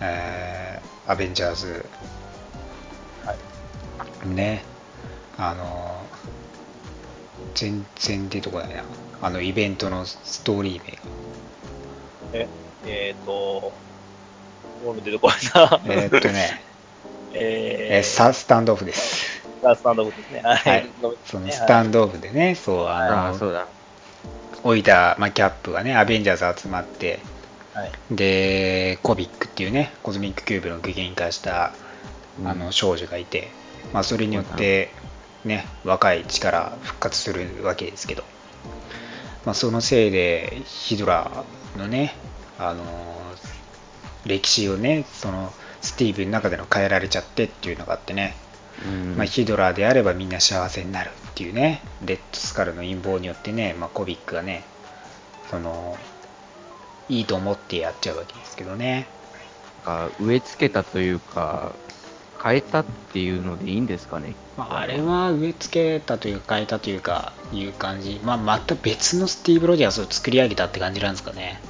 えーアベンジャーズ。ね。あの全然出てこないな。あのイベントのストーリー名が。え、えーと、俺出てこないな。えーっとね、え [laughs] えーサスタンドオフです。あスタンドオフですね。ははい。[laughs] そのスタンドオフでねそうあのそうだ。置いた、まあ、キャップがねアベンジャーズ集まってはい。でコビックっていうねコズミックキューブの具現化したうん。あの少女がいて、まあ、それによって、ね、若い力復活するわけですけど、まあ、そのせいでヒドラのね、あの歴史をねそのスティーブの中での変えられちゃってっていうのがあってね、うん。まあ、ヒドラーであればみんな幸せになるっていうねレッドスカルの陰謀によってね、まあ、コビックがねそのいいと思ってやっちゃうわけですけどね。植え付けたというか、変えたっていうのでいいんですかね。まあ、あれは植え付けたというか変えたというかいう感じ、まあ、また別のスティーブ・ロジャースを作り上げたって感じなんですかね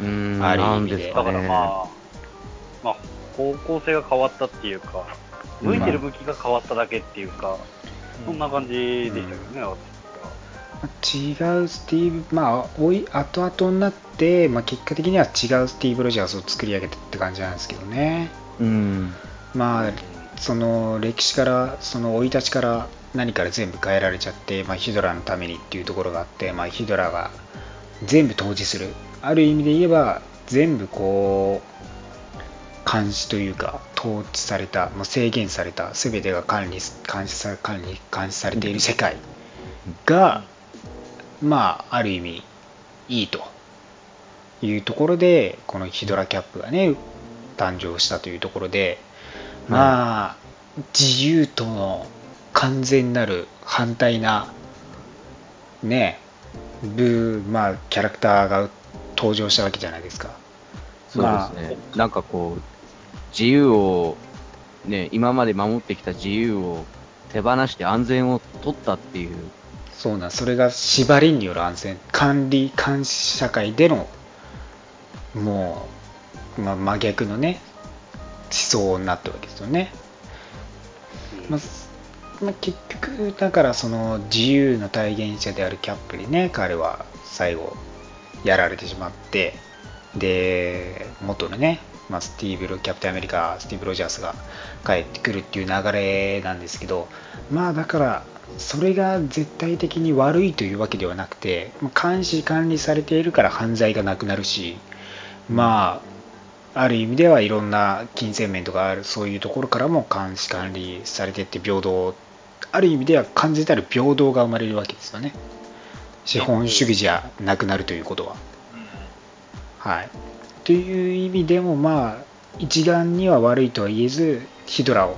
うーん、ある意味でなんですかだからね。まあ、まあ、方向性が変わったっていうか、向いてる向きが変わっただけっていうか、そんな感じでしたけどね、私は違うスティーブまあおい後々になって、まあ、結果的には違うスティーブ・ロジャースを作り上げたって感じなんですけどねうん。まあその歴史からその生い立ちから何から全部変えられちゃって、まあ、ヒドラのためにっていうところがあって、まあ、ヒドラが全部統治する。ある意味で言えば全部こう監視というか統治された、まあ、制限された全てが管理監視さ管理監視されている世界が、まあある意味いいというところでこのヒドラキャップがね誕生したというところでまあ自由との完全なる反対なねブーまあキャラクターが登場したわけじゃないですかそうですね。なんかこう、自由を、ね、今まで守ってきた自由を手放して安全を取ったっていう。そうなんそれが縛りによる安全管理監視社会でのもう、まあ、真逆のね思想になったわけですよね、まあすまあ、結局だからその自由の体現者であるキャップにね彼は最後やられてしまってで元のね、まあ、スティーブ・ロキャプテンアメリカスティーブ・ロジャースが帰ってくるっていう流れなんですけどまあだからそれが絶対的に悪いというわけではなくてまあ監視管理されているから犯罪がなくなるしまあある意味ではいろんな金銭面とかあるそういうところからも監視管理されてって平等ある意味では完全たる平等が生まれるわけですよね資本主義じゃなくなるということは。はい、という意味でもまあ一概には悪いとは言えずヒドラを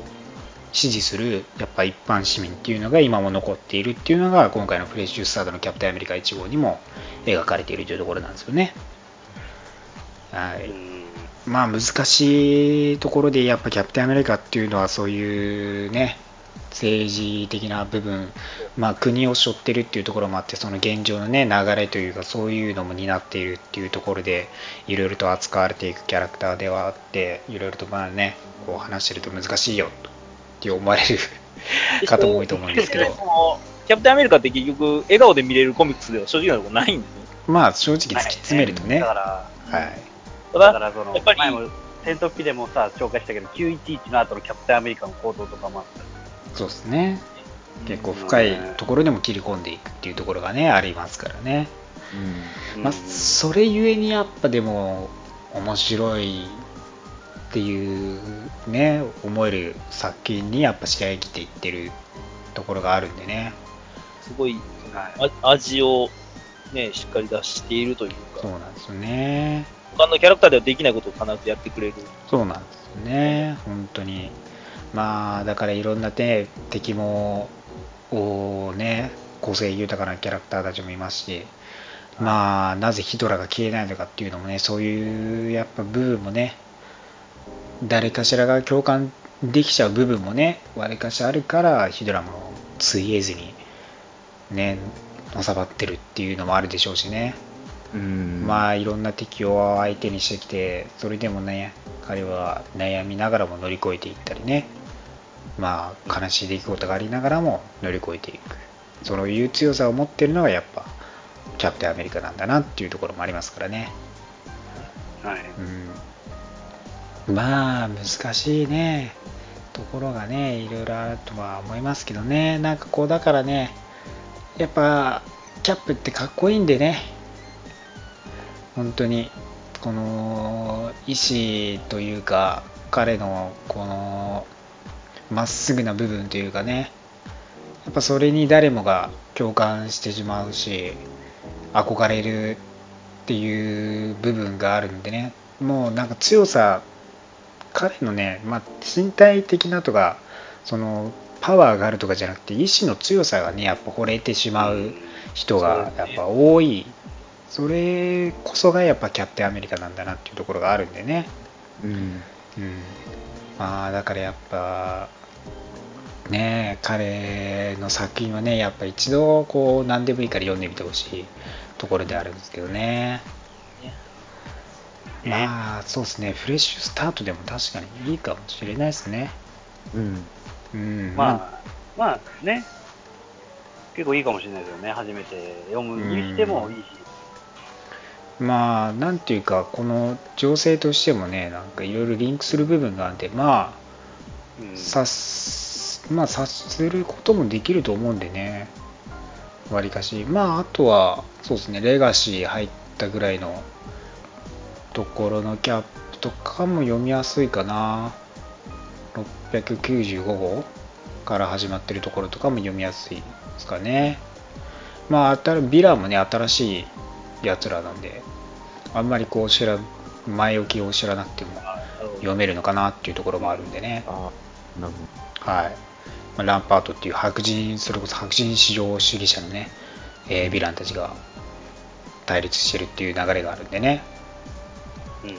支持するやっぱ一般市民っていうのが今も残っているっていうのが今回のフレッシュスタートのキャプテンアメリカ1号にも描かれているというところなんですよね。はい、まあ難しいところでやっぱキャプテンアメリカっていうのはそういうね政治的な部分、まあ、国を背負ってるっていうところもあってその現状のね流れというかそういうのも担っているっていうところでいろいろと扱われていくキャラクターではあっていろいろとまあねこう話してると難しいよって思われる [laughs] 方も多いと思うんですけど。キャプテンアメリカって結局、笑顔で見れるコミックスでは正直なところないんですよ。まあ正直突き詰めるとね。だから、はい。ただ、だからそのやっぱり前も戦闘機でもさ、紹介したけど、911の後のキャプテンアメリカの行動とかもあった。しそうですね。結構深いところでも切り込んでいくっていうところがねありますからね。うん。まあ、それゆえにやっぱでも面白いっていうね思える作品にやっぱ仕上げていってるところがあるんでね。すごいはいあ味を、ね、しっかり出しているというか、そうなんですよね他のキャラクターではできないことを必ずやってくれる。そうなんですね。本当に。まあだからいろんなね敵もおね個性豊かなキャラクターたちもいますしまあなぜヒドラが消えないのかっていうのもねそういうやっぱ部分もね誰かしらが共感できちゃう部分もねわりかしあるからヒドラもついえずにねのさばってるっていうのもあるでしょうしね。まあいろんな敵を相手にしてきてそれでもね彼は悩みながらも乗り越えていったりね。まあ悲しい出来事がありながらも乗り越えていく。そういう強さを持ってるのがやっぱキャプテンアメリカなんだなっていうところもありますからね。はい。うん。まあ難しいね。ところがねいろいろあるとは思いますけどね。なんかこうだからねやっぱキャップってかっこいいんでね本当にこの意志というか彼のこのまっすぐな部分というかね。やっぱそれに誰もが共感してしまうし憧れるっていう部分があるんでね。もうなんか強さ彼のね、まあ、身体的なとかそのパワーがあるとかじゃなくて意志の強さがねやっぱ惚れてしまう人がやっぱ多いそれこそがやっぱキャプテンアメリカなんだなっていうところがあるんでね。うん。うん。まあだからやっぱねえ彼の作品はねやっぱ一度こう何でもいいから読んでみてほしいところであるんですけどね。まあそうですねフレッシュスタートでも確かにいいかもしれないですね。うん。うん。まあ、まあね、結構いいかもしれないですよね、初めて読むにしてもいいし。まあなんていうかこの情勢としてもねなんかいろいろリンクする部分があってまあうん。察すまあ察することもできると思うんでね。わりかし。まああとはそうですねレガシー入ったぐらいのところのキャップとかも読みやすいかな。695号から始まってるところとかも読みやすいですかね。まああたヴィランもね新しいやつらなんであんまりこう知ら前置きを知らなくても読めるのかなっていうところもあるんでねはい。まあランパートっていう白人、それこそ白人至上主義者のね、えーヴィランたちが対立してるっていう流れがあるんでね。うん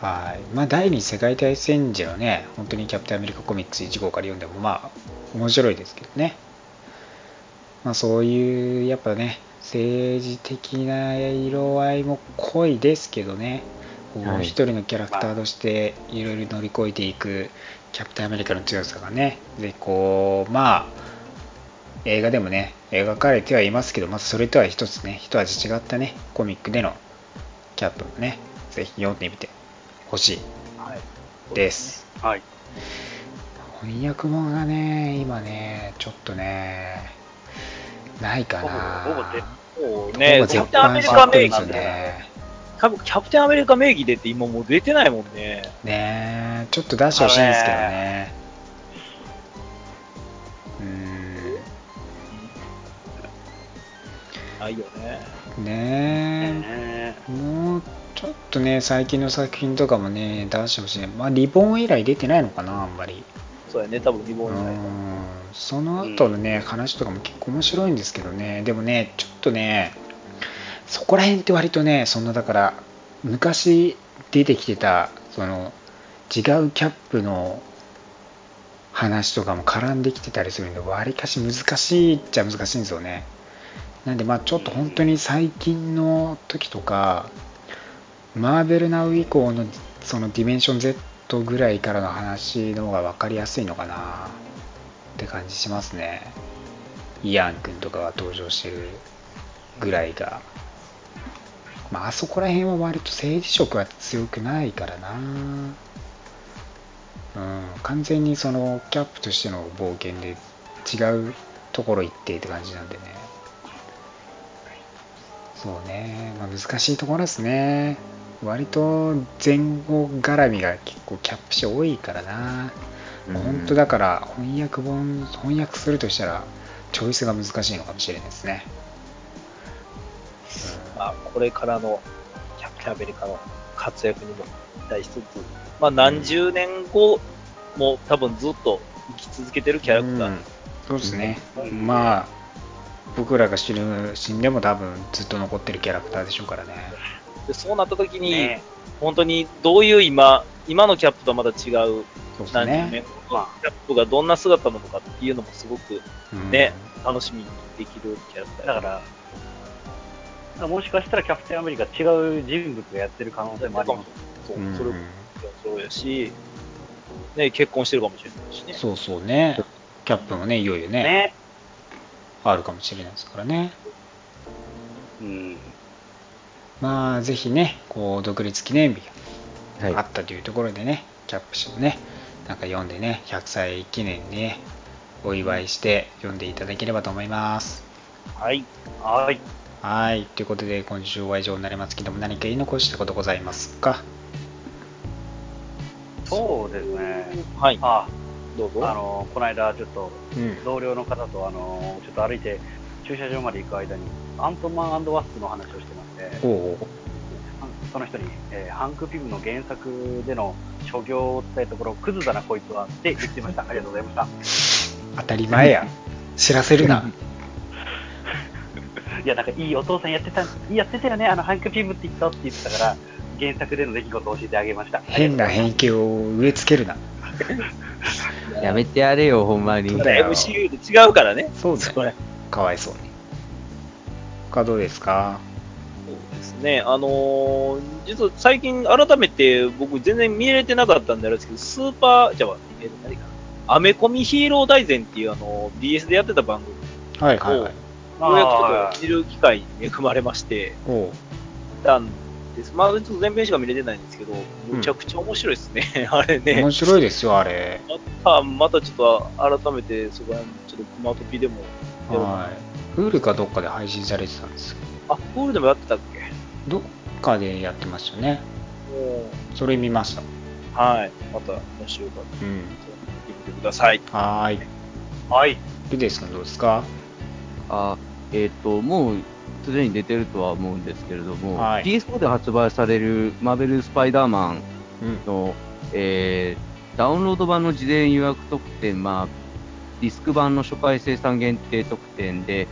はい。まあ、第二次世界大戦時のね、本当にキャプテンアメリカコミックス1号から読んでも、まあ、面白いですけどね。まあ、そういう、やっぱね、政治的な色合いも濃いですけどね、はい一人のキャラクターとしていろいろ乗り越えていくキャプテンアメリカの強さがね、で、こう、まあ、映画でもね、描かれてはいますけど、まずそれとは一つね、一味違ったね、コミックでのキャップもね、ぜひ読んでみてほしいはい。です。はい。翻訳本がね、今ね、ちょっとね、ないかな。ほぼね、キャプテンアメリカ名義で。多分キャプテンアメリカ名義でって今もう出てないもんね。ねちょっと出してほしいんですけどね。うないよね。ねねもうちょっとね、最近の作品とかもね、出してほしいね。まあ、リボン以来出てないのかな、あんまり。そうやね、多分リボうン以外ん。その後のね、話とかも結構面白いんですけどね、でもね、ちょっとね、そこら辺って割とね、そのだから、昔出てきてた、その、違うキャップの話とかも絡んできてたりするんでわりかし難しいっちゃ難しいんですよね。なんでまあちょっと本当に最近の時とかマーベルナウ以降のそのディメンション Z ぐらいからの話の方が分かりやすいのかなって感じしますね。イアン君とかが登場してるぐらいが。まああそこら辺は割と政治色は強くないからな。うん完全にそのキャップとしての冒険で違うところ行ってって感じなんでね。そうね、まあ、難しいところですね。割と前後絡みが結構キャップ誌多いからな、本当だから翻訳本翻訳するとしたらチョイスが難しいのかもしれないですね、まあ、これからのキャプテンアメリカの活躍にも期待しつつ、まあ、何十年後も多分ずっと生き続けてるキャラクター、うん。そうですね、まあ僕らが死ぬ死んでも多分ずっと残ってるキャラクターでしょうからねでそうなった時に、ね本当にどういう今、今のキャップとはまた違うキャップがどんな姿なのかっていうのもすごくうんね、楽しみにできるキャラクターだから、だからもしかしたらキャプテンアメリカ違う人物がやってる可能性もあります。そううんそれもそうやし、ね、結婚してるかもしれないしね。そうそうねキャップもねいよいよねね。あるかもしれないですからねうん。まあぜひねこう独立記念日はいがあったというところでね、キャップ誌をねなんか読んでね100歳記念にねお祝いして読んでいただければと思いますはい。はい。はいということで今週は以上になりますけども何か言い残したことございますか？そうですね。はい。あ、どうぞ。あの、この間ちょっとうん同僚の方とあの、ちょっと歩いて駐車場まで行く間にアントマンワスプの話をしてまして、おうおうその人に、えーハンク・ピムの原作での所業を伝えたところ、クズだなこいつはって言ってました。[laughs] ありがとうございました。当たり前や知らせるな [laughs] いや、なんかいいお父さんやってた、やってたよね、あのハンク・ピムって言ったって言ってたから、原作での出来事を教えてあげました。変な偏見を植え付けるな [laughs] やめてやれよ、ほんまに。だよ MCU で違うからね。そうだよかわいそうに他どうですか？そうですね。あのー実は最近改めて僕全然見れてなかったんであれですけど、スーパー、じゃあ、えーと、何かな？アメコミヒーロー大全っていうあの、BS でやってた番組、はいはいはいようやく見る機会に恵まれまして、たんです。まあ、ちょっと全編しか見れてないんですけど、むちゃくちゃ面白いですね、[laughs] あれね面。白いですよあれまた、またちょっと改めて、そこら辺、ちょっとクマトピでも、はい。フールかどっかで配信されてたんですよ。あ、プールでもやってたっけ？どっかでやってましたね。もそれ見ました。う、はい。また、もしよかったら、うん。見てみてください。はーい。はい。ルデス君どうですか？あえっ、と、もう、すでに出てるとは思うんですけれども、はい。PS4 で発売されるマーベル・スパイダーマンうん。の、えーダウンロード版の事前予約特典、まあ、ディスク版の初回生産限定特典で、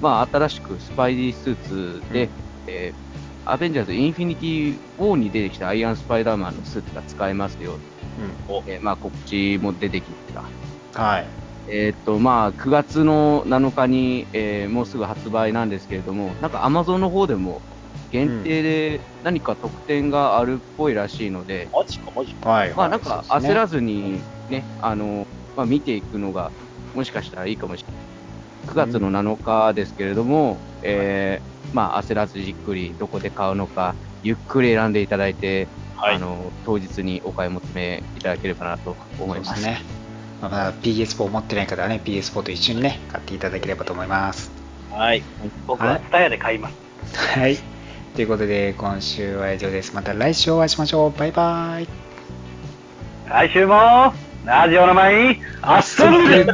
まあ、新しくスパイディスーツで、うん。えーアベンジャーズ・インフィニティ・ウォーに出てきたアイアン・スパイダーマンのスーツが使えますよ、うん。えーまあ、告知も出てきた。はい。えーっと、まあ、9月の7日に、えーもうすぐ発売なんですけれども、なんか Amazon の方でも限定で何か特典があるっぽいらしいので、マジか、マジか。はいまあなんか焦らずにね、あの、まあ見ていくのがもしかしたらいいかもしれない。9月の7日ですけれども、えーまあ焦らずじっくりどこで買うのか、ゆっくり選んでいただいて、はいあの、当日にお買い求めいただければなと思います。すね。まだ PS4 持ってない方はね、PS4 と一緒にね、買っていただければと思います。はい。僕はツタヤで買います。はい。ということで、今週は以上です。また来週お会いしましょう。バイバイ。来週も、ラジオの前に、あっそぶ遊ぶる